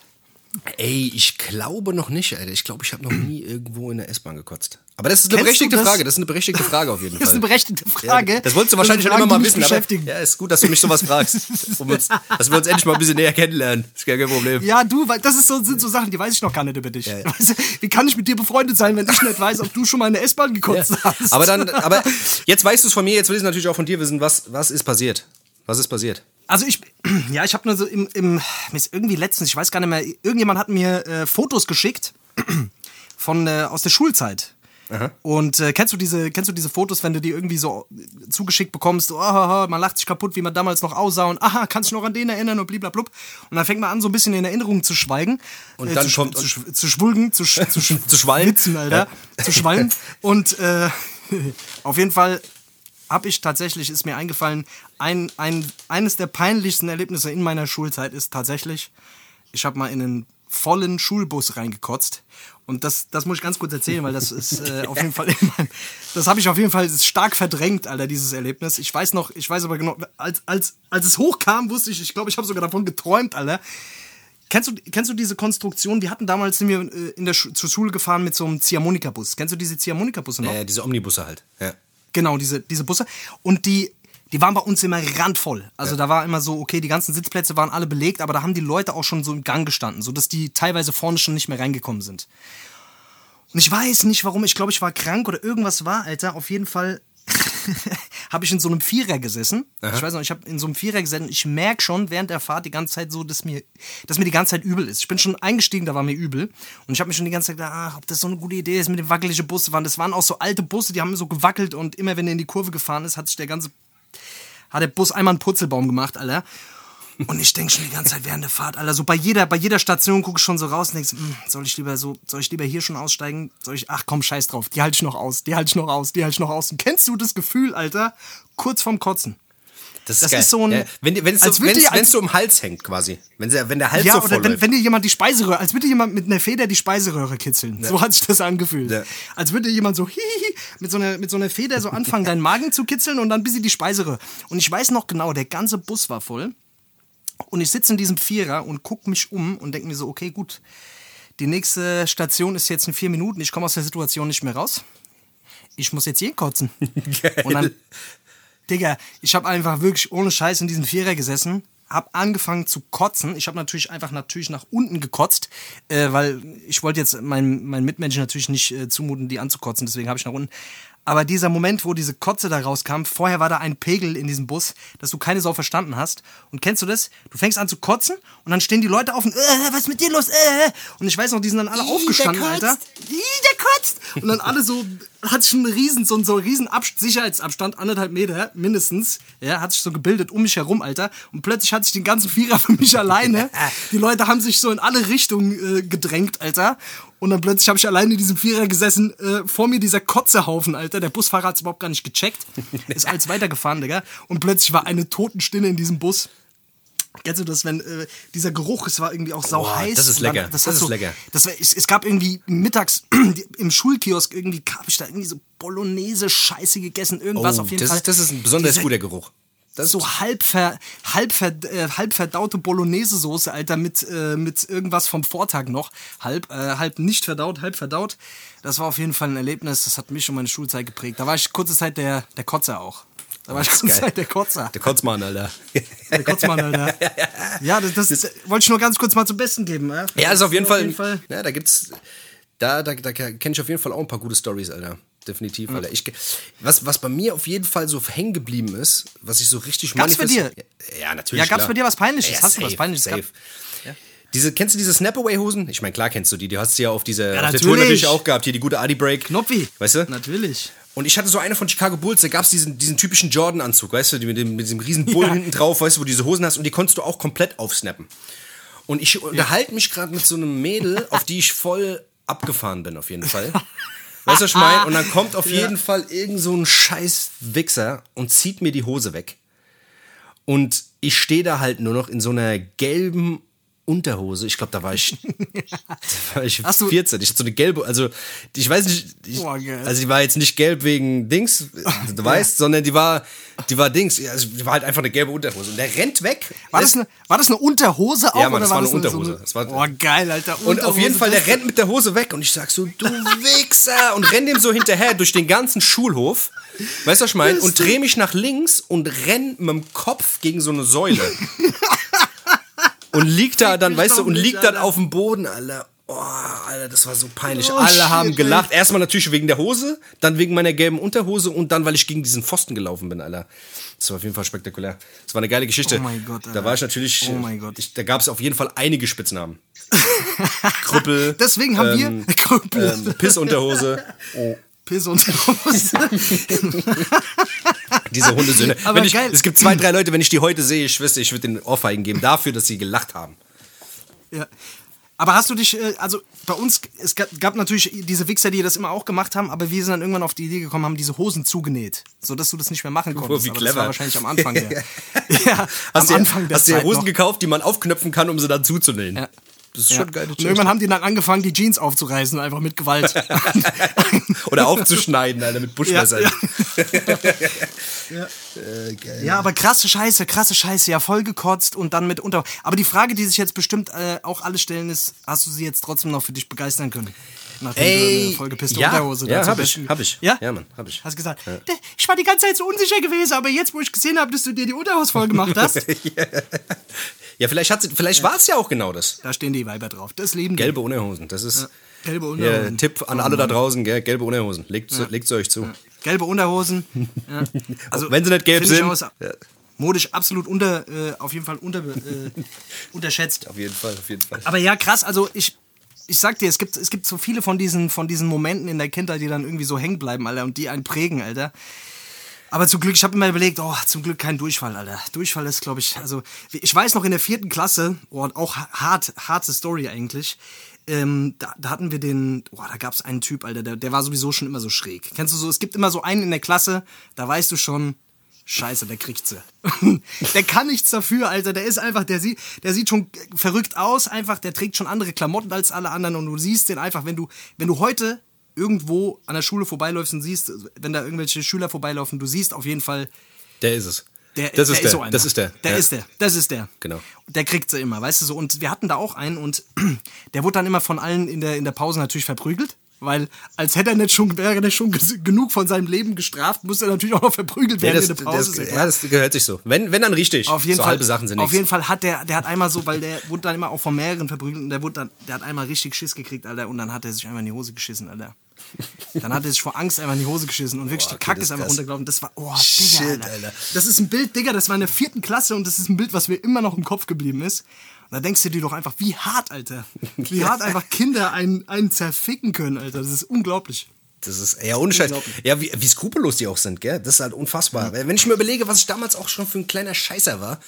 Ey, ich glaube noch nicht, Alter. Ich glaube, ich habe noch nie irgendwo in der S-Bahn gekotzt. Aber das ist eine Kennst berechtigte das? Frage. Das ist eine berechtigte Frage auf jeden Fall. Das ist eine berechtigte Frage. Ja, das wolltest du wahrscheinlich schon immer mal wissen. Aber, beschäftigen. ja, ist gut, dass du mich sowas fragst. Um uns, dass wir uns endlich mal ein bisschen näher kennenlernen. Ist gar kein Problem. Ja, du, weil das ist so, sind so Sachen, die weiß ich noch gar nicht über dich. Weißt du, wie kann ich mit dir befreundet sein, wenn ich nicht weiß, ob du schon mal in der S-Bahn gekotzt hast? Aber dann, aber jetzt weißt du es von mir, jetzt will ich es natürlich auch von dir wissen, was, was ist passiert? Was ist passiert? Also ich, ja, ich habe nur so im, im, irgendwie letztens, ich weiß gar nicht mehr, irgendjemand hat mir äh, Fotos geschickt von äh, aus der Schulzeit. Und äh, kennst du diese, kennst du diese Fotos, wenn du die irgendwie so zugeschickt bekommst, oh, oh, oh, man lacht sich kaputt, wie man damals noch aussah und aha, kannst du noch an den erinnern und bliblablub. Und dann fängt man an, so ein bisschen in Erinnerungen zu schweigen. Und dann zu, kommt- zu, sch- zu schwulgen, zu, zu, Zu schwallen. Witzen, Alter. Zu schwallen. Und äh, auf jeden Fall habe ich tatsächlich, ist mir eingefallen, ein, ein, eines der peinlichsten Erlebnisse in meiner Schulzeit ist tatsächlich, ich habe mal in einen vollen Schulbus reingekotzt. Und das, das muss ich ganz kurz erzählen, weil das ist äh, auf jeden Fall, das habe ich auf jeden Fall stark verdrängt, Alter, dieses Erlebnis. Ich weiß noch, ich weiß aber genau, als, als, als es hochkam, wusste ich, ich glaube, ich habe sogar davon geträumt, Alter. Kennst du, kennst du diese Konstruktion? Wir hatten damals, sind wir äh, in der Schu zur Schule gefahren mit so einem Ziehharmonika-Bus. Kennst du diese Ziehharmonika-Busse noch? Äh, diese Omnibusse halt. Ja. Genau, diese, diese Busse. Und die, die waren bei uns immer randvoll. Also da war immer so, okay, die ganzen Sitzplätze waren alle belegt, aber da haben die Leute auch schon so im Gang gestanden, sodass die teilweise vorne schon nicht mehr reingekommen sind. Und ich weiß nicht warum, ich glaube, ich war krank oder irgendwas war, Alter. Auf jeden Fall habe ich in so einem Vierer gesessen. Ich weiß noch, ich habe in so einem Vierer gesessen. Ich merke schon während der Fahrt die ganze Zeit so, dass mir, dass mir die ganze Zeit übel ist. Ich bin schon eingestiegen, da war mir übel. Und ich habe mir schon die ganze Zeit gedacht, ach, ob das so eine gute Idee ist mit den wackeligen Busse waren. Das waren auch so alte Busse, die haben so gewackelt und immer wenn er in die Kurve gefahren ist, hat sich der ganze, hat der Bus einmal einen Purzelbaum gemacht, Alter. Und ich denke schon die ganze Zeit während der Fahrt, Alter, so bei jeder, bei jeder Station gucke ich schon so raus und denke, hm, soll ich lieber so, soll ich lieber hier schon aussteigen? Soll ich, ach komm, scheiß drauf, die halte ich noch aus, die halte ich noch aus, die halte ich noch aus. Und kennst du das Gefühl, Alter, kurz vorm Kotzen? Das, Das ist so ein- Ja, wenn wenn es als so, würde wenn's- als- wenn's so im Hals hängt quasi. Wenn, der- wenn der Hals Ja, so oder voll wenn, läuft. wenn dir jemand die Speiseröhre, als würde jemand mit einer Feder die Speiseröhre kitzeln. So hat sich das angefühlt. Ja. Als würde jemand so hihihi, mit so einer mit so einer Feder so anfangen, deinen Magen zu kitzeln und dann bis sie die Speiseröhre. Und ich weiß noch genau, der ganze Bus war voll. Und ich sitze in diesem Vierer und gucke mich um und denke mir so, okay, gut, die nächste Station ist jetzt in vier Minuten, ich komme aus der Situation nicht mehr raus. Ich muss jetzt hier kotzen. Und dann, Digga, ich habe einfach wirklich ohne Scheiß in diesem Vierer gesessen, habe angefangen zu kotzen. Ich habe natürlich einfach natürlich nach unten gekotzt, äh, weil ich wollte jetzt meinen mein Mitmenschen natürlich nicht äh, zumuten, die anzukotzen, deswegen habe ich nach unten. Aber dieser Moment, wo diese Kotze da rauskam, vorher war da ein Pegel in diesem Bus, dass du keine Sau verstanden hast. Und kennst du das? Du fängst an zu kotzen und dann stehen die Leute auf und, äh, was ist mit dir los? Äh. Und ich weiß noch, die sind dann alle aufgestanden, kotzt. Alter. Ih, der kotzt! Und dann alle so, hat schon einen riesen, so, einen- so riesen Abst Sicherheitsabstand, anderthalb Meter mindestens, ja, hat sich so gebildet um mich herum, Alter. Und plötzlich hatte ich den ganzen Vierer für mich alleine. Die Leute haben sich so in alle Richtungen äh, gedrängt, Alter. Und dann plötzlich habe ich alleine in diesem Vierer gesessen, äh, vor mir dieser Kotzehaufen, Alter. Der Busfahrer hat es überhaupt gar nicht gecheckt. Ist alles weitergefahren, Digga. Und plötzlich war eine Totenstille in diesem Bus. Kennst du das, wenn äh, dieser Geruch, es war irgendwie auch sau Boah, heiß. das ist und dann- lecker. Das, Das ist so, lecker. Das war, es, es gab irgendwie mittags im Schulkiosk irgendwie habe ich da irgendwie so Bolognese Scheiße gegessen, irgendwas Oh, auf jeden das, Fall. ist, das ist ein besonders Diese- guter Geruch. Das so halb, ver, halb, ver, äh, halb verdaute Bolognese-Soße, Alter, mit, äh, mit irgendwas vom Vortag noch. Halb, äh, halb nicht verdaut, halb verdaut. Das war auf jeden Fall ein Erlebnis, das hat mich und meine Schulzeit geprägt. Da war ich kurze Zeit der, der Kotzer auch. Da war ich geil. Zeit der Kotzer. Der Kotzmann, Alter. Der Kotzmann, Alter. Ja, das, das, wollte ich nur ganz kurz mal zum Besten geben. Ja, Ja, ist auf jeden Auf Fall. jeden Fall. Ja, da gibt's. Da, da, da kenne ich auf jeden Fall auch ein paar gute Stories, Alter. Definitiv, Alter. Ich, was, was bei mir auf jeden Fall so hängen geblieben ist, was ich so richtig Gab's bei dir? Ja, natürlich. Ja, gab's klar. bei dir was Peinliches? Ja, Hast du was safe, Peinliches safe. gehabt? Diese, kennst du diese Snapaway-Hosen? Ich meine, klar kennst du die. Die hast du ja auf, diese, auf der natürlich. Tour natürlich auch gehabt. Hier die gute Adi-Break. Knoppi. Weißt du? Natürlich. Und ich hatte so eine von Chicago Bulls, da gab es diesen, diesen typischen Jordan-Anzug, weißt du, mit, dem, mit diesem riesen Bull Ja. hinten drauf, weißt du, wo du diese Hosen hast und die konntest du auch komplett aufsnappen. Und ich unterhalte mich gerade mit so einem Mädel, auf die ich voll abgefahren bin, auf jeden Fall. Weißt du, was ich meine? Und dann kommt auf jeden Fall irgend so ein scheiß Wichser und zieht mir die Hose weg. Und ich stehe da halt nur noch in so einer gelben Unterhose. Ich glaube, da war ich, da war ich Hast du- 14. Ich hatte so eine gelbe, also ich weiß nicht, ich, also die war jetzt nicht gelb wegen Dings, du weißt, sondern die war, die war Dings, also die war halt einfach eine gelbe Unterhose. Und der rennt weg. War das, eine, war das eine Unterhose auch? Ja, Mann, das war eine so Unterhose. So Das war- Boah, geil, Alter. Und auf jeden Unterhose, Fall, der das- rennt mit der Hose weg und ich sag so, du Wichser! Und renn dem so hinterher durch den ganzen Schulhof. Weißt du, was ich meine? Und dreh mich nach links und renn mit dem Kopf gegen so eine Säule. Und liegt da dann, weißt du, und liegt dann auf dem Boden, Alter. Oh, Alter, das war so peinlich. Oh, Alle shit, haben ey. gelacht. Erstmal natürlich wegen der Hose, dann wegen meiner gelben Unterhose und dann, weil ich gegen diesen Pfosten gelaufen bin, Alter. Das war auf jeden Fall spektakulär. Das war eine geile Geschichte. Oh mein Gott, Da Alter. war ich natürlich. Oh mein Gott. Ich, da gab es auf jeden Fall einige Spitznamen. Krüppel. Deswegen haben ähm, wir Krüppel, ähm, Pissunterhose. Piss und Hose. Diese Hundesöhne. Aber wenn ich, geil. Es gibt zwei, drei Leute, wenn ich die heute sehe, ich wüsste, ich würde den Ohrfeigen geben dafür, dass sie gelacht haben. ja. Aber hast du dich, äh, also bei uns, es gab, natürlich diese Wichser, die das immer auch gemacht haben, aber wir sind dann irgendwann auf die Idee gekommen, haben diese Hosen zugenäht, sodass du das nicht mehr machen konntest. wie aber clever. Das war wahrscheinlich am Anfang der, ja, Hast am du Anfang der hast du dir Hosen noch. gekauft, die man aufknöpfen kann, um sie dann zuzunähen? Ja. Das ist Ja. schon geiles Und irgendwann haben die dann angefangen, die Jeans aufzureißen, einfach mit Gewalt. Oder aufzuschneiden, Alter, mit Buschmessern. Ja, Ja, aber krasse Scheiße, krasse Scheiße, ja, voll gekotzt und dann mit unter. Aber die Frage, die sich jetzt bestimmt äh, auch alle stellen, ist: Hast du sie jetzt trotzdem noch für dich begeistern können? Nachdem du Ey, eine vollgepisste ja, Unterhose ja, dazu hab ich, hab ich. Ja? Ja, Mann, hab ich. Hast gesagt, "D- ich war die ganze Zeit so unsicher gewesen, aber jetzt, wo ich gesehen habe, dass du dir die Unterhose voll gemacht hast, Ja, vielleicht, hat sie- vielleicht war es ja auch genau das. da stehen die Weiber drauf. Das Leben die. Gelbe Unterhosen. Das ist Gelbe ja, Unterhosen. Tipp an alle da draußen, gell? gelbe Unterhosen. Legt, legt sie euch zu. Gelbe Unterhosen. Ja. Also, Wenn sie nicht gelb sind. Aus, Ja. modisch absolut unter, äh, auf jeden Fall unter, äh, unterschätzt. Auf jeden Fall, auf jeden Fall. Aber ja, krass, also ich, ich sag dir, es gibt, es gibt so viele von diesen, von diesen Momenten in der Kindheit, die dann irgendwie so hängen bleiben, Alter, und die einen prägen, Alter. Aber zum Glück, ich habe immer überlegt, oh, zum Glück kein Durchfall, Alter. Durchfall ist, glaube ich, also ich weiß noch in der vierten Klasse, oh, auch hart, harte Story eigentlich. Ähm, da, da hatten wir den, oh, da gab es einen Typ, Alter, der, der war sowieso schon immer so schräg. Kennst du so, es gibt immer so einen in der Klasse, da weißt du schon, Scheiße, der kriegt sie. der kann nichts dafür, Alter. Der ist einfach, der sieht, der sieht schon verrückt aus, einfach, der trägt schon andere Klamotten als alle anderen und du siehst den einfach, wenn du, wenn du heute irgendwo an der Schule vorbeiläufst und siehst, wenn da irgendwelche Schüler vorbeilaufen, du siehst auf jeden Fall, Der ist es. der, das der ist der. so einer. das ist der. Der Ja. ist der. Das ist der. Genau. Der kriegt sie immer, weißt du so. Und wir hatten da auch einen und der wurde dann immer von allen in der, in der Pause natürlich verprügelt. Weil, als hätte er nicht schon, wäre er schon genug von seinem Leben gestraft, muss er natürlich auch noch verprügelt Ja, werden das, in der Pause. das, ja ja, das gehört sich so. Wenn, wenn dann richtig. auf jeden so Fall. halbe Sachen sind auf nichts. jeden Fall hat der, der hat einmal so, weil der wurde dann immer auch von mehreren verprügelt und der wurde dann, der hat einmal richtig Schiss gekriegt, Alter, und dann hat er sich einfach in die Hose geschissen, Alter. Dann hat er sich vor Angst einfach in die Hose geschissen und wirklich Boah, die Kacke ist einfach krass. runtergelaufen. Das war, oh, Shit, Digga, Alter. Alter. Das ist ein Bild, Digga, das war in der vierten Klasse und das ist ein Bild, was mir immer noch im Kopf geblieben ist. Und da denkst du dir doch einfach, wie hart, Alter. Wie hart einfach Kinder einen, einen zerficken können, Alter. Das ist unglaublich. Das ist ja ohne Scheiß. Ja, wie, wie skrupellos die auch sind, gell? Das ist halt unfassbar. Wenn ich mir überlege, was ich damals auch schon für ein kleiner Scheißer war.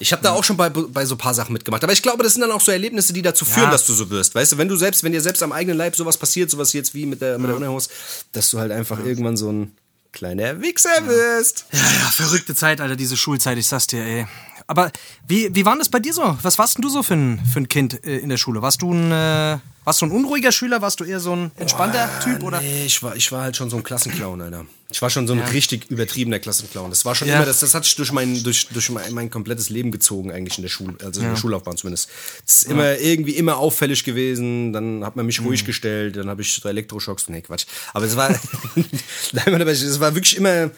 Ich habe da auch schon bei, bei so ein paar Sachen mitgemacht. Aber ich glaube, das sind dann auch so Erlebnisse, die dazu führen, Ja. dass du so wirst. Weißt du, wenn du selbst, wenn dir selbst am eigenen Leib sowas passiert, sowas jetzt wie mit der, mit der Unterhose, dass du halt einfach irgendwann so ein kleiner Wichser wirst. Ja, ja, verrückte Zeit, Alter, diese Schulzeit, ich sag's dir, ey. Aber wie, wie war das bei dir so? Was warst denn du so für ein, für ein Kind äh, in der Schule? Warst du ein, äh, warst du ein unruhiger Schüler? Warst du eher so ein entspannter Typ? Oder? Nee, ich war, ich war halt schon so ein Klassenclown, Alter. Ich war schon so ein richtig übertriebener Klassenclown. Das war schon immer, das, das hat sich durch mein, durch, durch mein, mein komplettes Leben gezogen, eigentlich in der Schule, also in der Schullaufbahn zumindest. Es ist immer irgendwie immer auffällig gewesen, dann hat man mich ruhig gestellt, dann habe ich drei Elektroschocks. Nee, Quatsch. Aber es war, Nein, aber es war wirklich immer,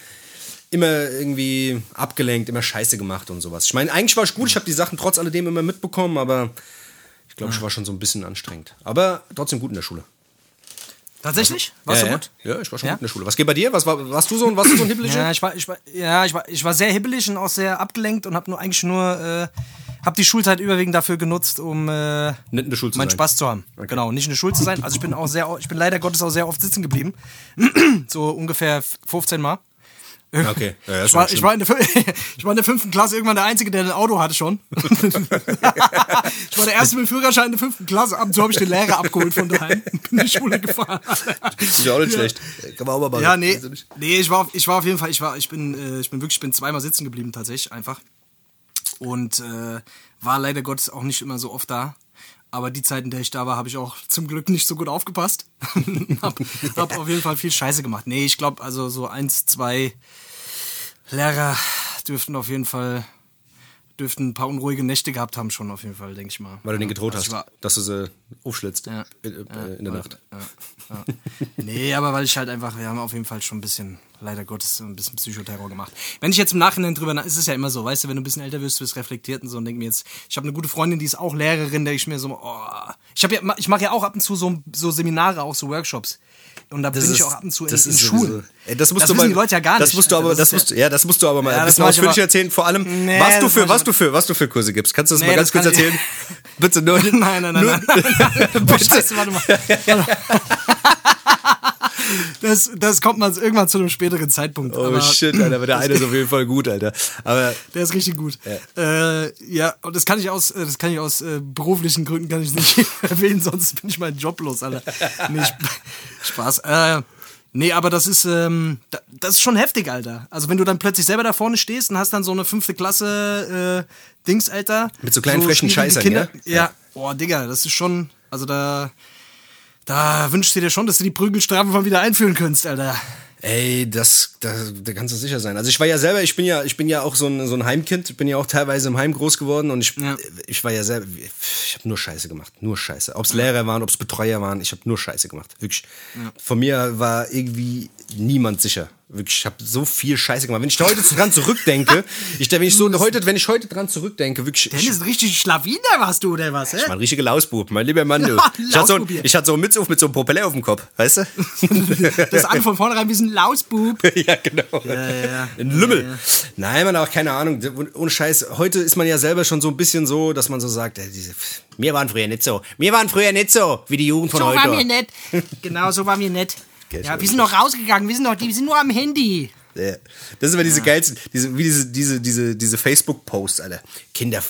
immer irgendwie abgelenkt, immer Scheiße gemacht und sowas. Ich meine, eigentlich war ich gut, ich habe die Sachen trotz alledem immer mitbekommen, aber ich glaube, ich war schon so ein bisschen anstrengend. Aber trotzdem gut in der Schule. Tatsächlich? Warst ja, du gut? Ja, ich war schon Ja? gut in der Schule. Was geht bei dir? Was war, warst du so ein, warst du so ein Hibbeliger? Ja, ich war, ich war, ja, ich war, ich war sehr hibbelig und auch sehr abgelenkt und habe nur eigentlich nur, äh, habe die Schulzeit überwiegend dafür genutzt, um äh, Nicht in der Schule zu meinen sein. Spaß zu haben. Genau, nicht in der Schule zu sein. Also ich bin auch sehr, ich bin leider Gottes auch sehr oft sitzen geblieben, so ungefähr 15 Mal. Okay, ja, Ich war, ich, war in der, ich war in der fünften Klasse irgendwann der Einzige, der ein Auto hatte schon. ich war der Erste mit dem Führerschein in der fünften Klasse. Ab und zu habe ich den Lehrer abgeholt von daheim. Bin in die Schule gefahren. Ist ja auch nicht schlecht. Kann man auch mal machen. Ja, nee, nee, ich war, auf, ich war auf jeden Fall, ich war, ich bin, äh, ich bin wirklich, ich bin zweimal sitzen geblieben tatsächlich einfach und äh, war leider Gottes auch nicht immer so oft da. Aber die Zeit, in der ich da war, habe ich auch zum Glück nicht so gut aufgepasst. hab, hab auf jeden Fall viel Scheiße gemacht. Nee, ich glaube, also so eins, zwei Lehrer dürften auf jeden Fall, dürften ein paar unruhige Nächte gehabt haben schon auf jeden Fall, denke ich mal. Weil du den gedroht Also hast, war- dass du sie aufschlitzt Ja. in, äh, in der Nacht. Ja, ja. Nee, aber weil ich halt einfach, wir haben auf jeden Fall schon ein bisschen, leider Gottes, ein bisschen Psychoterror gemacht. Wenn ich jetzt im Nachhinein drüber, na- ist es ja immer so, weißt du, wenn du ein bisschen älter wirst, wirst reflektiert und so und denk mir jetzt, ich habe eine gute Freundin, die ist auch Lehrerin, der ich mir so, oh, ich habe ja, ich mache ja auch ab und zu so, so Seminare, auch so Workshops. Und da bin ich auch ab und zu in, in Schulen. Ey, das musst das du mal, die Leute ja gar nicht. Das musst du Alter, aber, das ist musst, du- ja, das musst du aber mal Ja, ein das bisschen ausführlich erzählen. Vor allem, Nee, was du das für, was du für, was du für Kurse gibst. Kannst du das Nee, mal ganz das kurz erzählen? Bitte nur. Nein, nein, nein, nein, nein, nein. Boah, scheiße, warte mal. Das, das kommt mal irgendwann zu einem späteren Zeitpunkt. Oh aber shit, Alter, aber der eine ist auf jeden Fall gut, Alter. Aber Der ist richtig gut. Ja, äh, ja und das kann ich aus, äh, das kann ich aus äh, beruflichen Gründen kann ich nicht erwähnen, sonst bin ich meinen Job los, Alter. Nee, Sp Spaß. Äh, nee, aber das ist, ähm, da, das ist schon heftig, Alter. Also wenn du dann plötzlich selber da vorne stehst und hast dann so eine fünfte Klasse äh, Dings, Alter. Mit so kleinen frechen schmierige Scheißern, Kinder. ja? Ja. Boah, Digga, das ist schon, also da, da wünschst du dir schon, dass du die Prügelstrafen mal wieder einführen könntest, Alter. Ey, das, das, da kannst du sicher sein. Also ich war ja selber, ich bin ja, ich bin ja auch so ein, so ein Heimkind, bin ja auch teilweise im Heim groß geworden und ich, Ja. ich war ja selber, ich habe nur Scheiße gemacht, nur Scheiße. Ob's Lehrer waren, ob's Betreuer waren, ich habe nur Scheiße gemacht, wirklich. Von mir war irgendwie niemand sicher. Wirklich, ich habe so viel Scheiße gemacht. Wenn ich heute dran zurückdenke, ich, wenn ich so heute, wenn ich heute dran zurückdenke, wirklich, ich, Dennis, richtig Schlawiner warst du, oder was, hä? ich war ein richtiger Lausbub, mein lieber Mann, du. Ja, Ich hatte so, ich hatte so einen Mütze auf mit so einem Propeller auf dem Kopf, weißt du? Das an von vornherein wie so ein Lausbub. ja, genau. ja. Ein Lümmel. Nein, man auch keine Ahnung. Ohne Scheiß. Heute ist man ja selber schon so ein bisschen so, dass man so sagt, ey, diese, wir waren früher nicht so. Wir waren früher nicht so, wie die Jugend von So heute. waren wir nett. Genau, so waren wir nett. Geht Ja, wir sind noch rausgegangen, wir sind noch, die sind nur am Handy. Ja. Das sind immer diese geilsten, diese, wie diese, diese, diese, diese Facebook-Posts, Alter. Kinder,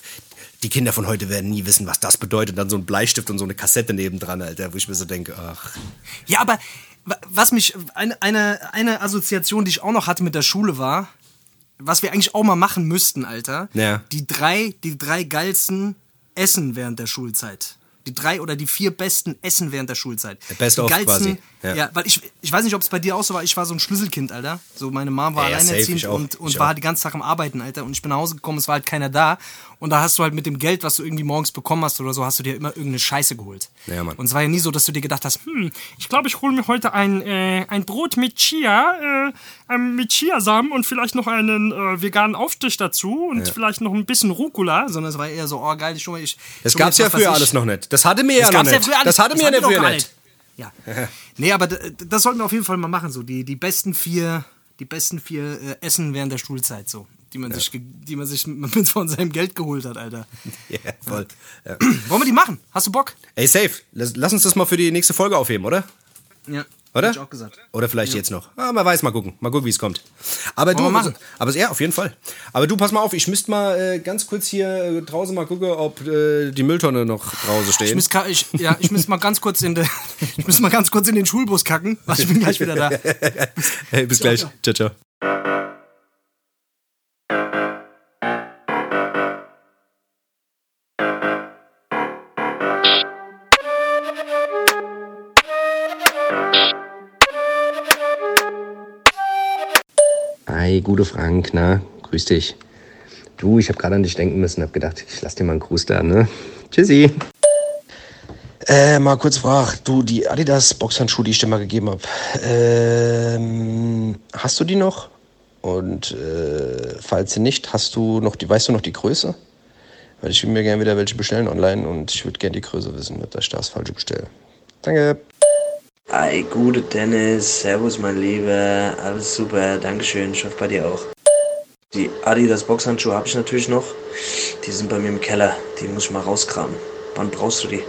die Kinder von heute werden nie wissen, was das bedeutet. Dann so ein Bleistift und so eine Kassette nebendran, Alter, wo ich mir so denke, ach. Ja, aber wa- was mich, eine, eine, eine Assoziation, die ich auch noch hatte mit der Schule war, was wir eigentlich auch mal machen müssten, Alter. Ja. Die drei, die drei geilsten Essen während der Schulzeit. Die drei oder die vier besten Essen während der Schulzeit. Best die of geilsten, quasi, Ja. ja. weil ich, ich weiß nicht, ob es bei dir auch so war. Ich war so ein Schlüsselkind, Alter. So, meine Mom war Ja, safe, alleinerziehend auch, und, und ich war auch. halt die ganze Tag am Arbeiten, Alter. Und ich bin nach Hause gekommen, es war halt keiner da. Und da hast du halt mit dem Geld, was du irgendwie morgens bekommen hast oder so, hast du dir immer irgendeine Scheiße geholt. Ja, Mann. Und es war ja nie so, dass du dir gedacht hast, hm, ich glaube, ich hole mir heute ein, äh, ein Brot mit Chia, äh, ähm, mit Chiasamen und vielleicht noch einen äh, veganen Aufstrich dazu und vielleicht noch ein bisschen Rucola. Sondern es war eher so, oh geil, ich schon mal, ich. Das gab's ja früher alles noch nicht. Das hatte mir ja noch ja nicht. Das hatte mir ja früher nicht. Ja. nee, aber das sollten wir auf jeden Fall mal machen, so die, die besten vier, die besten vier äh, Essen während der Schulzeit, so. Die man, sich, ge- die man sich mit von seinem Geld geholt hat, Alter. Ja, voll. Ja. Wollen wir die machen? Hast du Bock? Ey, safe. Lass, lass uns das mal für die nächste Folge aufheben, oder? Ja. Oder? Ich auch gesagt. Oder vielleicht jetzt noch. Ah, man weiß, mal gucken. Mal gucken, wie es kommt. Aber du, wir machen. aber ja, auf jeden Fall. Aber du, pass mal auf, ich müsste mal äh, ganz kurz hier äh, draußen mal gucken, ob äh, die Mülltonne noch draußen Ich stehen. muss, ich, ja, ich muss mal ganz kurz in de, ich mal ganz kurz in den Schulbus kacken. Warte, ich bin gleich wieder da. hey, bis gleich. Ciao, ciao. Gute Frank, na, grüß dich. Du, ich habe gerade an dich denken müssen, hab gedacht, ich lass dir mal einen Gruß da, ne? Tschüssi. Äh, mal kurz frag, du, die Adidas Boxhandschuhe, die ich dir mal gegeben hab, ähm, hast du die noch? Und äh, falls nicht, hast du noch die, weißt du noch die Größe? Weil ich will mir gerne wieder welche bestellen online und ich würde gerne die Größe wissen, nicht, dass ich das falsche bestelle. Danke. Hi, gute Dennis, Servus mein Lieber, alles super, Dankeschön, ich hoffe bei dir auch. Die Adidas Boxhandschuhe habe ich natürlich noch, die sind bei mir im Keller, die muss ich mal rauskramen. Wann brauchst du die?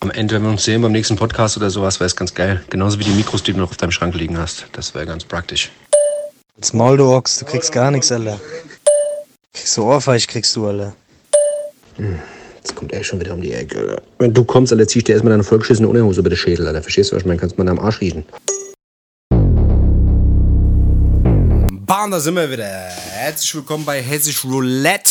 Am Ende, wenn wir uns sehen beim nächsten Podcast oder sowas, wäre es ganz geil. Genauso wie die Mikros, die du noch auf deinem Schrank liegen hast. Das wäre ganz praktisch. Jetzt Maul, du Ochs, du kriegst gar nichts, Alter. Kriegst du Ohrfeig, kriegst du, Alter. Jetzt kommt er schon wieder um die Ecke. Alter. Wenn du kommst, Alter, zieh ich dir erstmal deine vollgeschissene Unterhose über den Schädel, Alter. Verstehst du, was ich meine? Kannst du mal am Arsch riechen. Bam, da sind wir wieder. Herzlich willkommen bei Hessisch Roulette.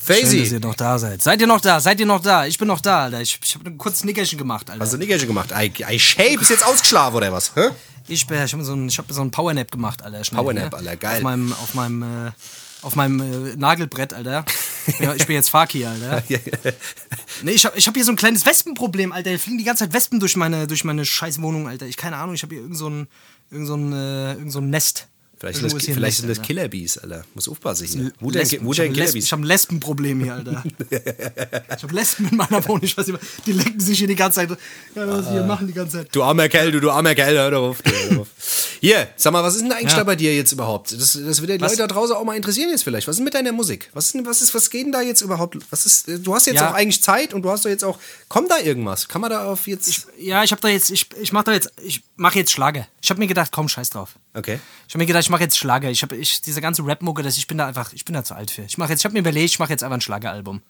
Schön, dass Faisy. ihr noch da seid. Seid ihr noch da? Seid ihr noch da? Ich bin noch da, Alter. Ich, ich habe ein kurzes Nickerchen gemacht, Alter. Hast du Nickerchen gemacht? Ei, ei, Shape ist jetzt ausgeschlafen oder was? Hä? Ich, bin- ich habe so ein, ich hab so ein Powernap gemacht, Alter. Schnell, Powernap, ne? Alter, geil. Auf meinem, auf meinem, äh, auf meinem äh, Nagelbrett, Alter. Ja, ich bin jetzt Fakir, Alter. Nee, ich habe ich hab hier so ein kleines Wespenproblem, Alter. Hier fliegen die ganze Zeit Wespen durch meine, durch meine scheiß Wohnung, Alter. Ich keine Ahnung, ich habe hier irgend so ein, irgend so ein, äh, irgend so ein Nest. Vielleicht, das, vielleicht Nest, sind das Alter. Killerbees, Alter. Muss aufpassen hier. Der, Lesben. wo ich habe Lesben, ich hab ein Lesbenproblem hier, Alter. ich habe Lesben in meiner Wohnung. Ich weiß nicht, die lecken sich hier die ganze Zeit. Ja, was sie hier machen die ganze Zeit. Du armer Kerl, du, du armer Kerl, hör doch auf. du, Hör doch auf. Hier, sag mal, was ist denn eigentlich Ja. da bei dir jetzt überhaupt? Das, das wird die Was? Leute da draußen auch mal interessieren jetzt vielleicht. Was ist mit deiner Musik? Was ist was ist, was geht denn da jetzt überhaupt? Was ist, du hast jetzt Ja. auch eigentlich Zeit und du hast doch jetzt auch, kommt da irgendwas? Kann man da auf jetzt, Ja, ich habe da jetzt, ich, ich mache da jetzt, ich mache jetzt Schlager. Ich habe mir gedacht, komm, scheiß drauf. okay. Ich habe mir gedacht, ich mache jetzt Schlager. Ich habe ich diese ganze Rap-Mucke, ich bin da einfach, ich bin da zu alt für. Ich mache jetzt, ich habe mir überlegt, ich mache jetzt einfach ein Schlageralbum.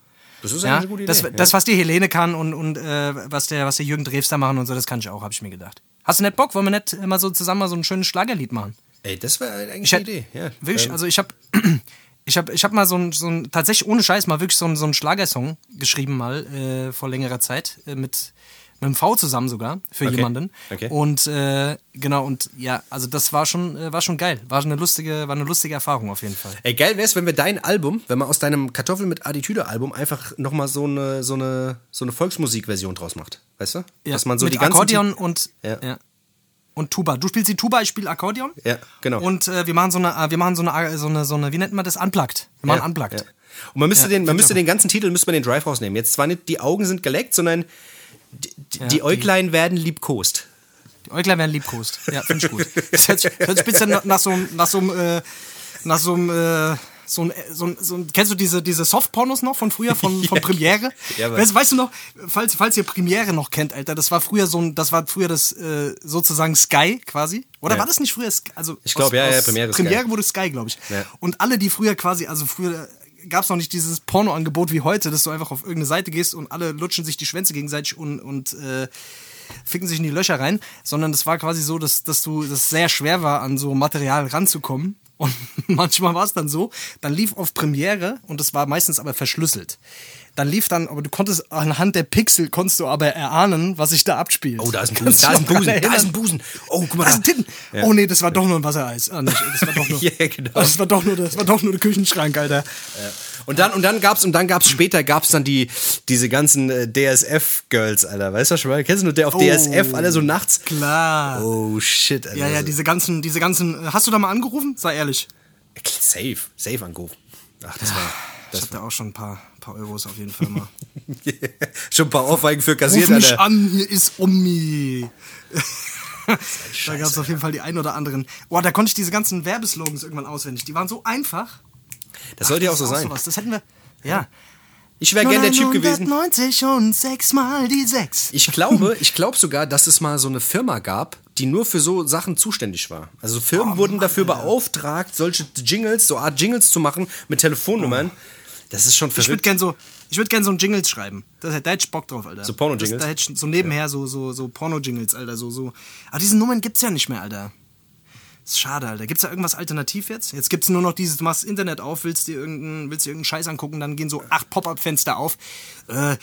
Das ist Ja, eine gute Idee. das, ja. das, was die Helene kann und, und äh, was, der, was der Jürgen Drews da machen und so, das kann ich auch, habe ich mir gedacht. Hast du nicht Bock? Wollen wir nicht mal so zusammen mal so ein schönes Schlagerlied machen? Ey, das wäre eigentlich Ich eine Idee. Ja. Wirklich, Ähm, also ich habe ich hab, ich hab mal so ein, so ein, tatsächlich ohne Scheiß mal wirklich so ein, so ein Schlagersong geschrieben mal äh, vor längerer Zeit äh, mit, mit einem V zusammen sogar für Okay, jemanden. okay. Und äh, genau, und ja, also das war schon, äh, war schon geil. War schon eine lustige, war eine lustige Erfahrung auf jeden Fall. Ey, geil wär's, wenn wir dein Album, wenn man aus deinem Kartoffel mit Attitüde-Album einfach nochmal so eine, so eine, so eine Volksmusikversion draus macht. Weißt du? Ja, Dass man so mit die ganzen Akkordeon und Ja. ja. und Tuba. Du spielst die Tuba, ich spiele Akkordeon. Ja, genau. Und äh, wir machen so eine, äh, wir machen so eine, so eine, so eine, wie nennt man das? Unplugged. Wir machen Unplugged. Ja. Und man müsste, den, man müsste den ganzen Titel müsste man den Drive rausnehmen. Jetzt zwar nicht die Augen sind geleckt, sondern die, die, die die- Äuglein werden liebkost. Die Äuglein werden liebkost. Ja, finde ich gut. Das hört sich, hört sich ein bisschen nach, so einem, nach so einem, äh, nach so einem, äh, so ein, so ein, so ein, kennst du diese, diese Softpornos noch von früher, von, von Premiere? Ja, weißt, weißt du noch, falls, falls ihr Premiere noch kennt, Alter, das war früher so ein, das war früher das, äh, sozusagen Sky quasi. Oder Ja. war das nicht früher Sky? Also, Ich glaub, aus- ja, ja, Premiere ist Sky. Premiere wurde Sky, glaube ich. Ja. Und alle, die früher quasi, also früher gab es noch nicht dieses Pornoangebot wie heute, dass du einfach auf irgendeine Seite gehst und alle lutschen sich die Schwänze gegenseitig und, und äh, ficken sich in die Löcher rein, sondern das war quasi so, dass, dass du das sehr schwer war, an so Material ranzukommen. Und manchmal war es dann so, dann lief auf Premiere und das war meistens aber verschlüsselt. Dann lief dann, aber du konntest anhand der Pixel konntest du aber erahnen, was sich da abspielt. Oh, da ist ein Busen, da ist ein Busen, da ist ein Busen. Oh, guck mal Da da. sind Titten. Oh nee, das war doch nur ein Wassereis. Ah, nicht, das war doch nur, Ja, genau. das war doch nur, das war doch nur der Küchenschrank, Alter. Und dann, und dann gab's, und dann gab's später gab's dann die, diese ganzen äh, DSF-Girls, Alter. Weißt du schon mal? Kennst du nur der auf DSF, alle so nachts? Klar. Oh, shit, Alter. Ja, ja, diese ganzen, diese ganzen. Hast du da mal angerufen? Sei ehrlich. Safe, safe angerufen. Ach, das war. Ich hab da auch schon ein paar, paar Euros auf jeden Fall mal. Schon ein paar Ohrfeigen für Ruf kassiert, mich Alter. an, hier ist Omi. da gab es auf jeden Fall die ein oder anderen. Boah, da konnte ich diese ganzen Werbeslogans irgendwann auswendig. Die waren so einfach. Das sollte ja auch so Das ist sein. sowas. Das hätten wir. Ja. Ich wäre gern der Typ gewesen. 990 und sechsmal die sechs. Ich glaube, ich glaube sogar, dass es mal so eine Firma gab, die nur für so Sachen zuständig war. Also Firmen wurden dafür beauftragt, solche Jingles, so Art Jingles zu machen mit Telefonnummern. Das ist schon Ich würde verrückt. gern so, ich würde gern so ein Jingles schreiben. Da, da hätte ich Bock drauf, Alter. So Porno-Jingles? Das- Da hätte ich so nebenher so, so, so Porno-Jingles, Alter. So, so. Aber diese Nummern gibt's ja nicht mehr, Alter. Ist schade, Alter. Gibt's da irgendwas alternativ jetzt? Jetzt gibt's nur noch dieses, du machst das Internet auf, willst dir irgendeinen, willst dir irgendeinen Scheiß angucken, dann gehen so acht Pop-Up-Fenster auf. Äh,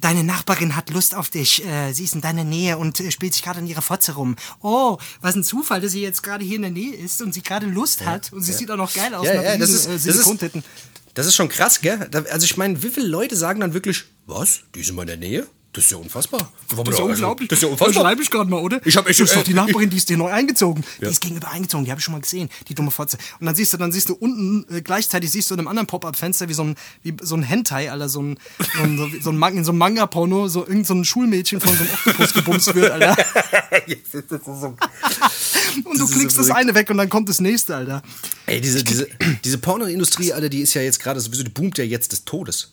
deine Nachbarin hat Lust auf dich, äh, sie ist in deiner Nähe und äh, spielt sich gerade in ihrer Fotze rum. Oh, was ein Zufall, dass sie jetzt gerade hier in der Nähe ist und sie gerade Lust hat und sie sieht auch noch geil aus Ja, ja, das riesen, ist- äh, das ist-. Das ist schon krass, gell? Also ich meine, wie viele Leute sagen dann wirklich, was? Die sind in meiner Nähe? Das ist ja unfassbar. Das ist ja unglaublich. Das ist ja Das unfassbar. schreibe ich gerade mal, oder? Ich hab echt- das ist doch äh, die Nachbarin, die ist dir neu eingezogen. Ja. Die ist gegenüber eingezogen, die habe ich schon mal gesehen, die dumme Fotze. Und dann siehst du, dann siehst du unten äh, gleichzeitig siehst du in einem anderen Pop-up-Fenster wie so ein wie so ein Hentai, Alter, so ein so ein, so, so ein, Mang- in so einem Manga-Porno, so irgend so ein Schulmädchen von so einem Oktopus gebumst wird, Alter. Und du klickst das eine weg und dann kommt das nächste, Alter. Ey, diese, diese, diese Pornoindustrie, Alter, die ist ja jetzt gerade sowieso, die boomt ja jetzt des Todes.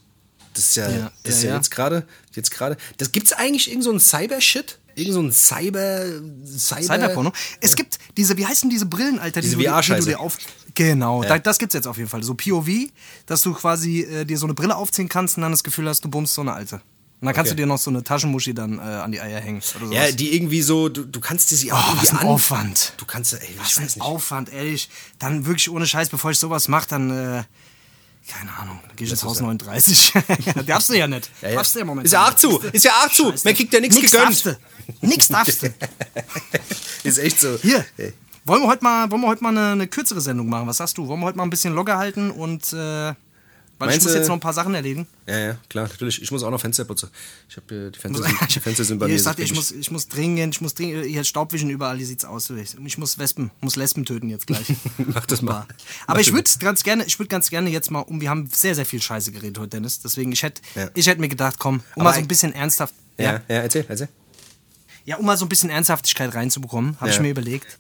Das ist ja, Ja, das ist ja, ja, ja. jetzt gerade, jetzt gerade. Das gibt's eigentlich irgend so ein Cyber-Shit? Irgend so ein Cyber, Cyber. Cyberporno. Es gibt diese, wie heißen diese Brillen, Alter, die, Diese die du VR-Scheiße. dir auf. Genau, da, das gibt's jetzt auf jeden Fall. So POV, dass du quasi äh, dir so eine Brille aufziehen kannst und dann das Gefühl hast, du bummst so eine alte. Und dann kannst Okay. du dir noch so eine Taschenmuschi dann äh, an die Eier hängen. Ja, die irgendwie so, du, du kannst dir sie auch Oh, was ein an. Aufwand. Du kannst, ey, ich Was weiß ein nicht. Aufwand, ehrlich. Dann wirklich ohne Scheiß, bevor ich sowas mache, dann, äh, keine Ahnung, dann geh ich ins Haus 39. ja, darfst du ja nicht. Ja, ja. Darfst du ja momentan Ist ja auch zu, ist ja auch zu. Scheiße. Man kriegt ja nichts gegönnt. darfst du. Nix darfst du. Ist echt so. Hier. Wollen wir heute mal, wollen wir heute mal eine, eine kürzere Sendung machen? Was sagst du? Wollen wir heute mal ein bisschen locker halten und äh, weil ich Meinst muss du- jetzt noch ein paar Sachen erledigen. Ja, ja, klar, natürlich. Ich muss auch noch Fenster putzen. Ich habe hier, die Fenster, sind, die Fenster sind bei mir. ich sagte, ich wirklich- muss, ich muss dringend, ich muss dringend, hier Staubwischen überall, hier sieht's aus. Ich, ich muss Wespen, muss Lesben töten jetzt gleich. Mach das mal. Aber ich würde ganz gerne, ich würde ganz gerne jetzt mal um, wir haben sehr, sehr viel Scheiße geredet heute, Dennis. Deswegen, ich hätte, Ja. ich hätte mir gedacht, komm, um Aber mal so ein ein- bisschen ernsthaft, Ja, ja, ja, erzähl, erzähl. ja, um mal so ein bisschen Ernsthaftigkeit reinzubekommen, habe Ja. ich mir überlegt,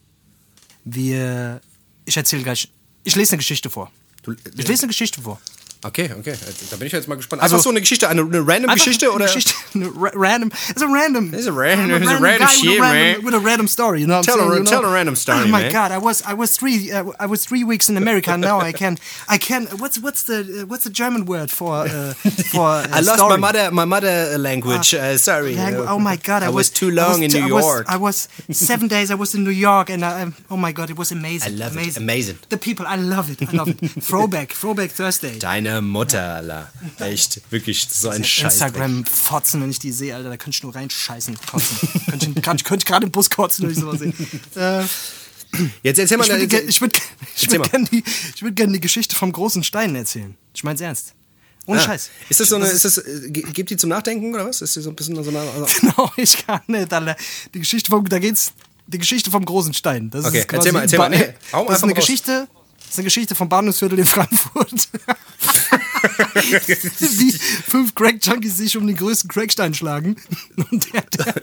wir, ich erzähle gleich, ich lese eine Geschichte vor. Du- Ich lese eine Geschichte vor. Okay, okay. Da bin ich jetzt mal gespannt. Also- Einfach so eine Geschichte, eine, eine random Geschichte eine oder? Geschichte, eine ra random. It's a random. It's a random- it's a random shit, a man. With a random story, you know. Tell a saying, ra- you know? tell a random story, Oh my man. God, I was I was three uh, I was three weeks in America. and Now I can I can. What's what's the uh, what's the German word for uh, for uh, I lost story? my mother, my mother language. uh, sorry. Langu- oh my God! I, I was too I long was in New I was- York. I was seven days. I was in New York, and I, oh my God, it was amazing. I love it. amazing. Amazing. The people, I love it. I love it. Throwback, Throwback Thursday. Deine Mutter, Alter. Echt, wirklich, so ein Scheiß. Instagram-Fotzen, wenn ich die sehe, Alter, da könnte ich nur reinscheißen, kotzen. könnte ich, kann, könnte gerade im Bus kotzen, wenn ich sowas sehe. Äh, Jetzt erzähl mal, ich würde jetzt- ge- ich würd, würd mal. gerne die, würd gern die Geschichte vom großen Stein erzählen. Ich mein's ernst. Ohne Ah, Scheiß. Ist das so eine, ist das, äh, gibt die zum Nachdenken oder was? Ist die so ein bisschen so eine, also Genau, ich kann nicht, Alter. Die Geschichte vom, da geht's, die Geschichte vom großen Stein. Das Okay, ist quasi erzähl mal, erzähl mal. Nee, das ist eine raus. Geschichte, ist eine Geschichte vom Bahnhofsviertel in Frankfurt. Wie fünf Crack-Junkies sich um den größten Crackstein schlagen. Und der, der,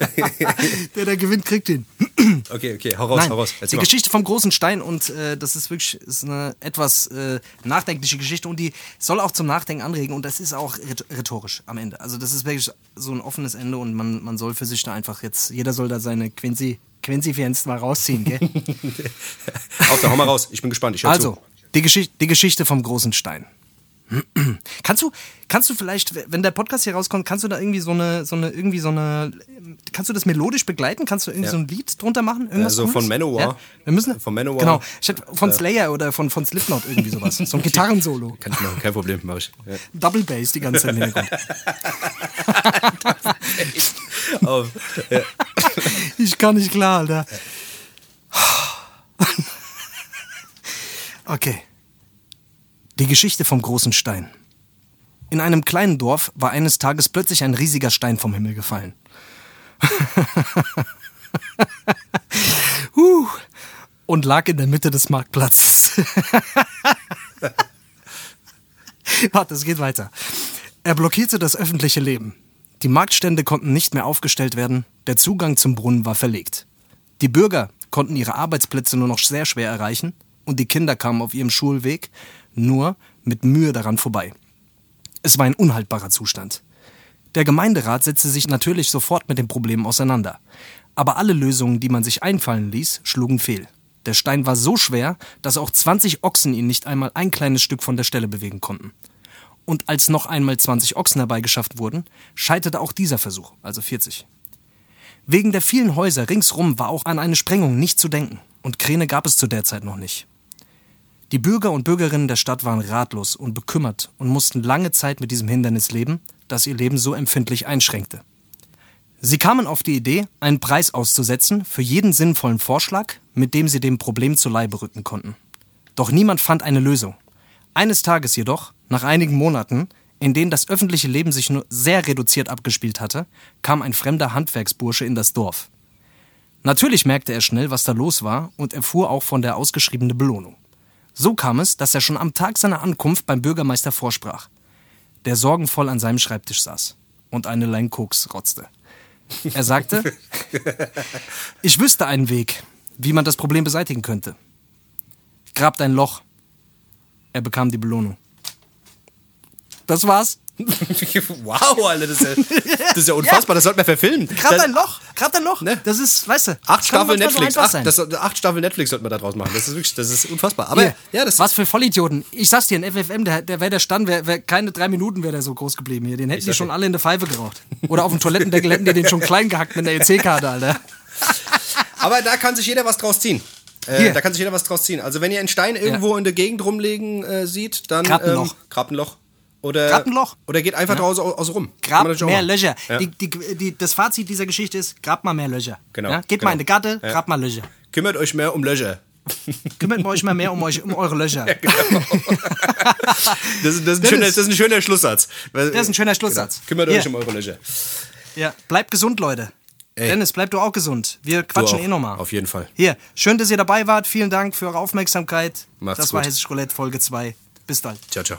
der, der gewinnt, kriegt ihn. okay, okay, hau raus, Nein, hau raus. die Erzähl mal. Geschichte vom großen Stein und äh, das ist wirklich ist eine etwas äh, nachdenkliche Geschichte und die soll auch zum Nachdenken anregen und das ist auch rhet- rhetorisch am Ende. Also das ist wirklich so ein offenes Ende und man, man soll für sich da einfach jetzt, jeder soll da seine Quincy, Quincy-Fans mal rausziehen, gell? Auf, da hau mal raus. Ich bin gespannt. Ich also, zu. die, Geschicht die Geschichte vom großen Stein. Kannst du, kannst du vielleicht, wenn der Podcast hier rauskommt, kannst du da irgendwie so eine, so eine, irgendwie so eine, kannst du das melodisch begleiten? Kannst du irgendwie Ja. so ein Lied drunter machen? Irgendwas Also von? Manowar. Ja? Wir müssen, Von Manowar. Genau. Von Slayer oder von, von Slipknot irgendwie sowas. So ein Gitarrensolo. Kann ich machen, kein Problem, mach ich. Ja. Double Bass die ganze Zeit im Hintergrund. Auf. Ich kann nicht klar, Alter. Okay. Die Geschichte vom großen Stein. In einem kleinen Dorf war eines Tages plötzlich ein riesiger Stein vom Himmel gefallen. Und lag in der Mitte des Marktplatzes. Warte, es geht weiter. Er blockierte das öffentliche Leben. Die Marktstände konnten nicht mehr aufgestellt werden, der Zugang zum Brunnen war verlegt. Die Bürger konnten ihre Arbeitsplätze nur noch sehr schwer erreichen und die Kinder kamen auf ihrem Schulweg nur mit Mühe daran vorbei. Es war ein unhaltbarer Zustand. Der Gemeinderat setzte sich natürlich sofort mit dem Problem auseinander. Aber alle Lösungen, die man sich einfallen ließ, schlugen fehl. Der Stein war so schwer, dass auch 20 Ochsen ihn nicht einmal ein kleines Stück von der Stelle bewegen konnten. Und als noch einmal 20 Ochsen herbeigeschafft wurden, scheiterte auch dieser Versuch, also 40. Wegen der vielen Häuser ringsrum war auch an eine Sprengung nicht zu denken. und Kräne gab es zu der Zeit noch nicht. Die Bürger und Bürgerinnen der Stadt waren ratlos und bekümmert und mussten lange Zeit mit diesem Hindernis leben, das ihr Leben so empfindlich einschränkte. Sie kamen auf die Idee, einen Preis auszusetzen für jeden sinnvollen Vorschlag, mit dem sie dem Problem zu Leibe rücken konnten. Doch niemand fand eine Lösung. Eines Tages jedoch, nach einigen Monaten, in denen das öffentliche Leben sich nur sehr reduziert abgespielt hatte, kam ein fremder Handwerksbursche in das Dorf. Natürlich merkte er schnell, was da los war und erfuhr auch von der ausgeschriebenen Belohnung. So kam es, dass er schon am Tag seiner Ankunft beim Bürgermeister vorsprach, der sorgenvoll an seinem Schreibtisch saß und eine Lein Koks rotzte. Er sagte, ich wüsste einen Weg, wie man das Problem beseitigen könnte. Grabt ein Loch. Er bekam die Belohnung. Das war's. wow, Alter, das ist ja, das ist ja unfassbar. Das sollte man verfilmen. Grab Das- ein Loch, grab ein Loch. Ne? Das ist, weißt du, Acht Staffeln so Netflix. einfach Acht, das, acht Staffeln Netflix sollten wir da draus machen. Das ist wirklich, das ist unfassbar. Aber Hier, ja, das was für Vollidioten. Ich sag's dir, ein FFM, der, der wäre der Stand, wär, wär, keine drei Minuten wäre der so groß geblieben hier. Den hätten die schon dir. alle in der Pfeife geraucht. Oder auf dem Toilettendeckel hätten die den schon klein gehackt mit der EC-Karte, Alter. Aber da kann sich jeder was draus ziehen. Äh, da kann sich jeder was draus ziehen. Also wenn ihr einen Stein irgendwo in der Gegend rumlegen äh, sieht, dann Grabt ein Loch. grabt ein Loch. Oder, Grabt ein Loch. Oder geht einfach draußen aus, rum. Grab mehr. Löcher. Ja. Die, die, die, das Fazit dieser Geschichte ist, grab mal mehr Löcher. Genau, Ja? Geht genau. mal in die Gatte, Ja. grab mal Löcher. Kümmert euch mehr um Löcher. Kümmert euch mal mehr um, euch, um eure Löcher. Das, ist- das, ist, ein Dennis. schöner, das ist ein schöner Schlusssatz. Das ist ein schöner Schlusssatz. Genau. Kümmert Hier. euch um eure Löcher. Ja, bleibt gesund, Leute. Dennis, bleib du auch gesund. Wir quatschen eh nochmal. Auf jeden Fall. Hier, schön, dass ihr dabei wart. Vielen Dank für eure Aufmerksamkeit. Macht's das war gut. Hessisch Roulette Folge 2. Bis dann. Ciao, ciao.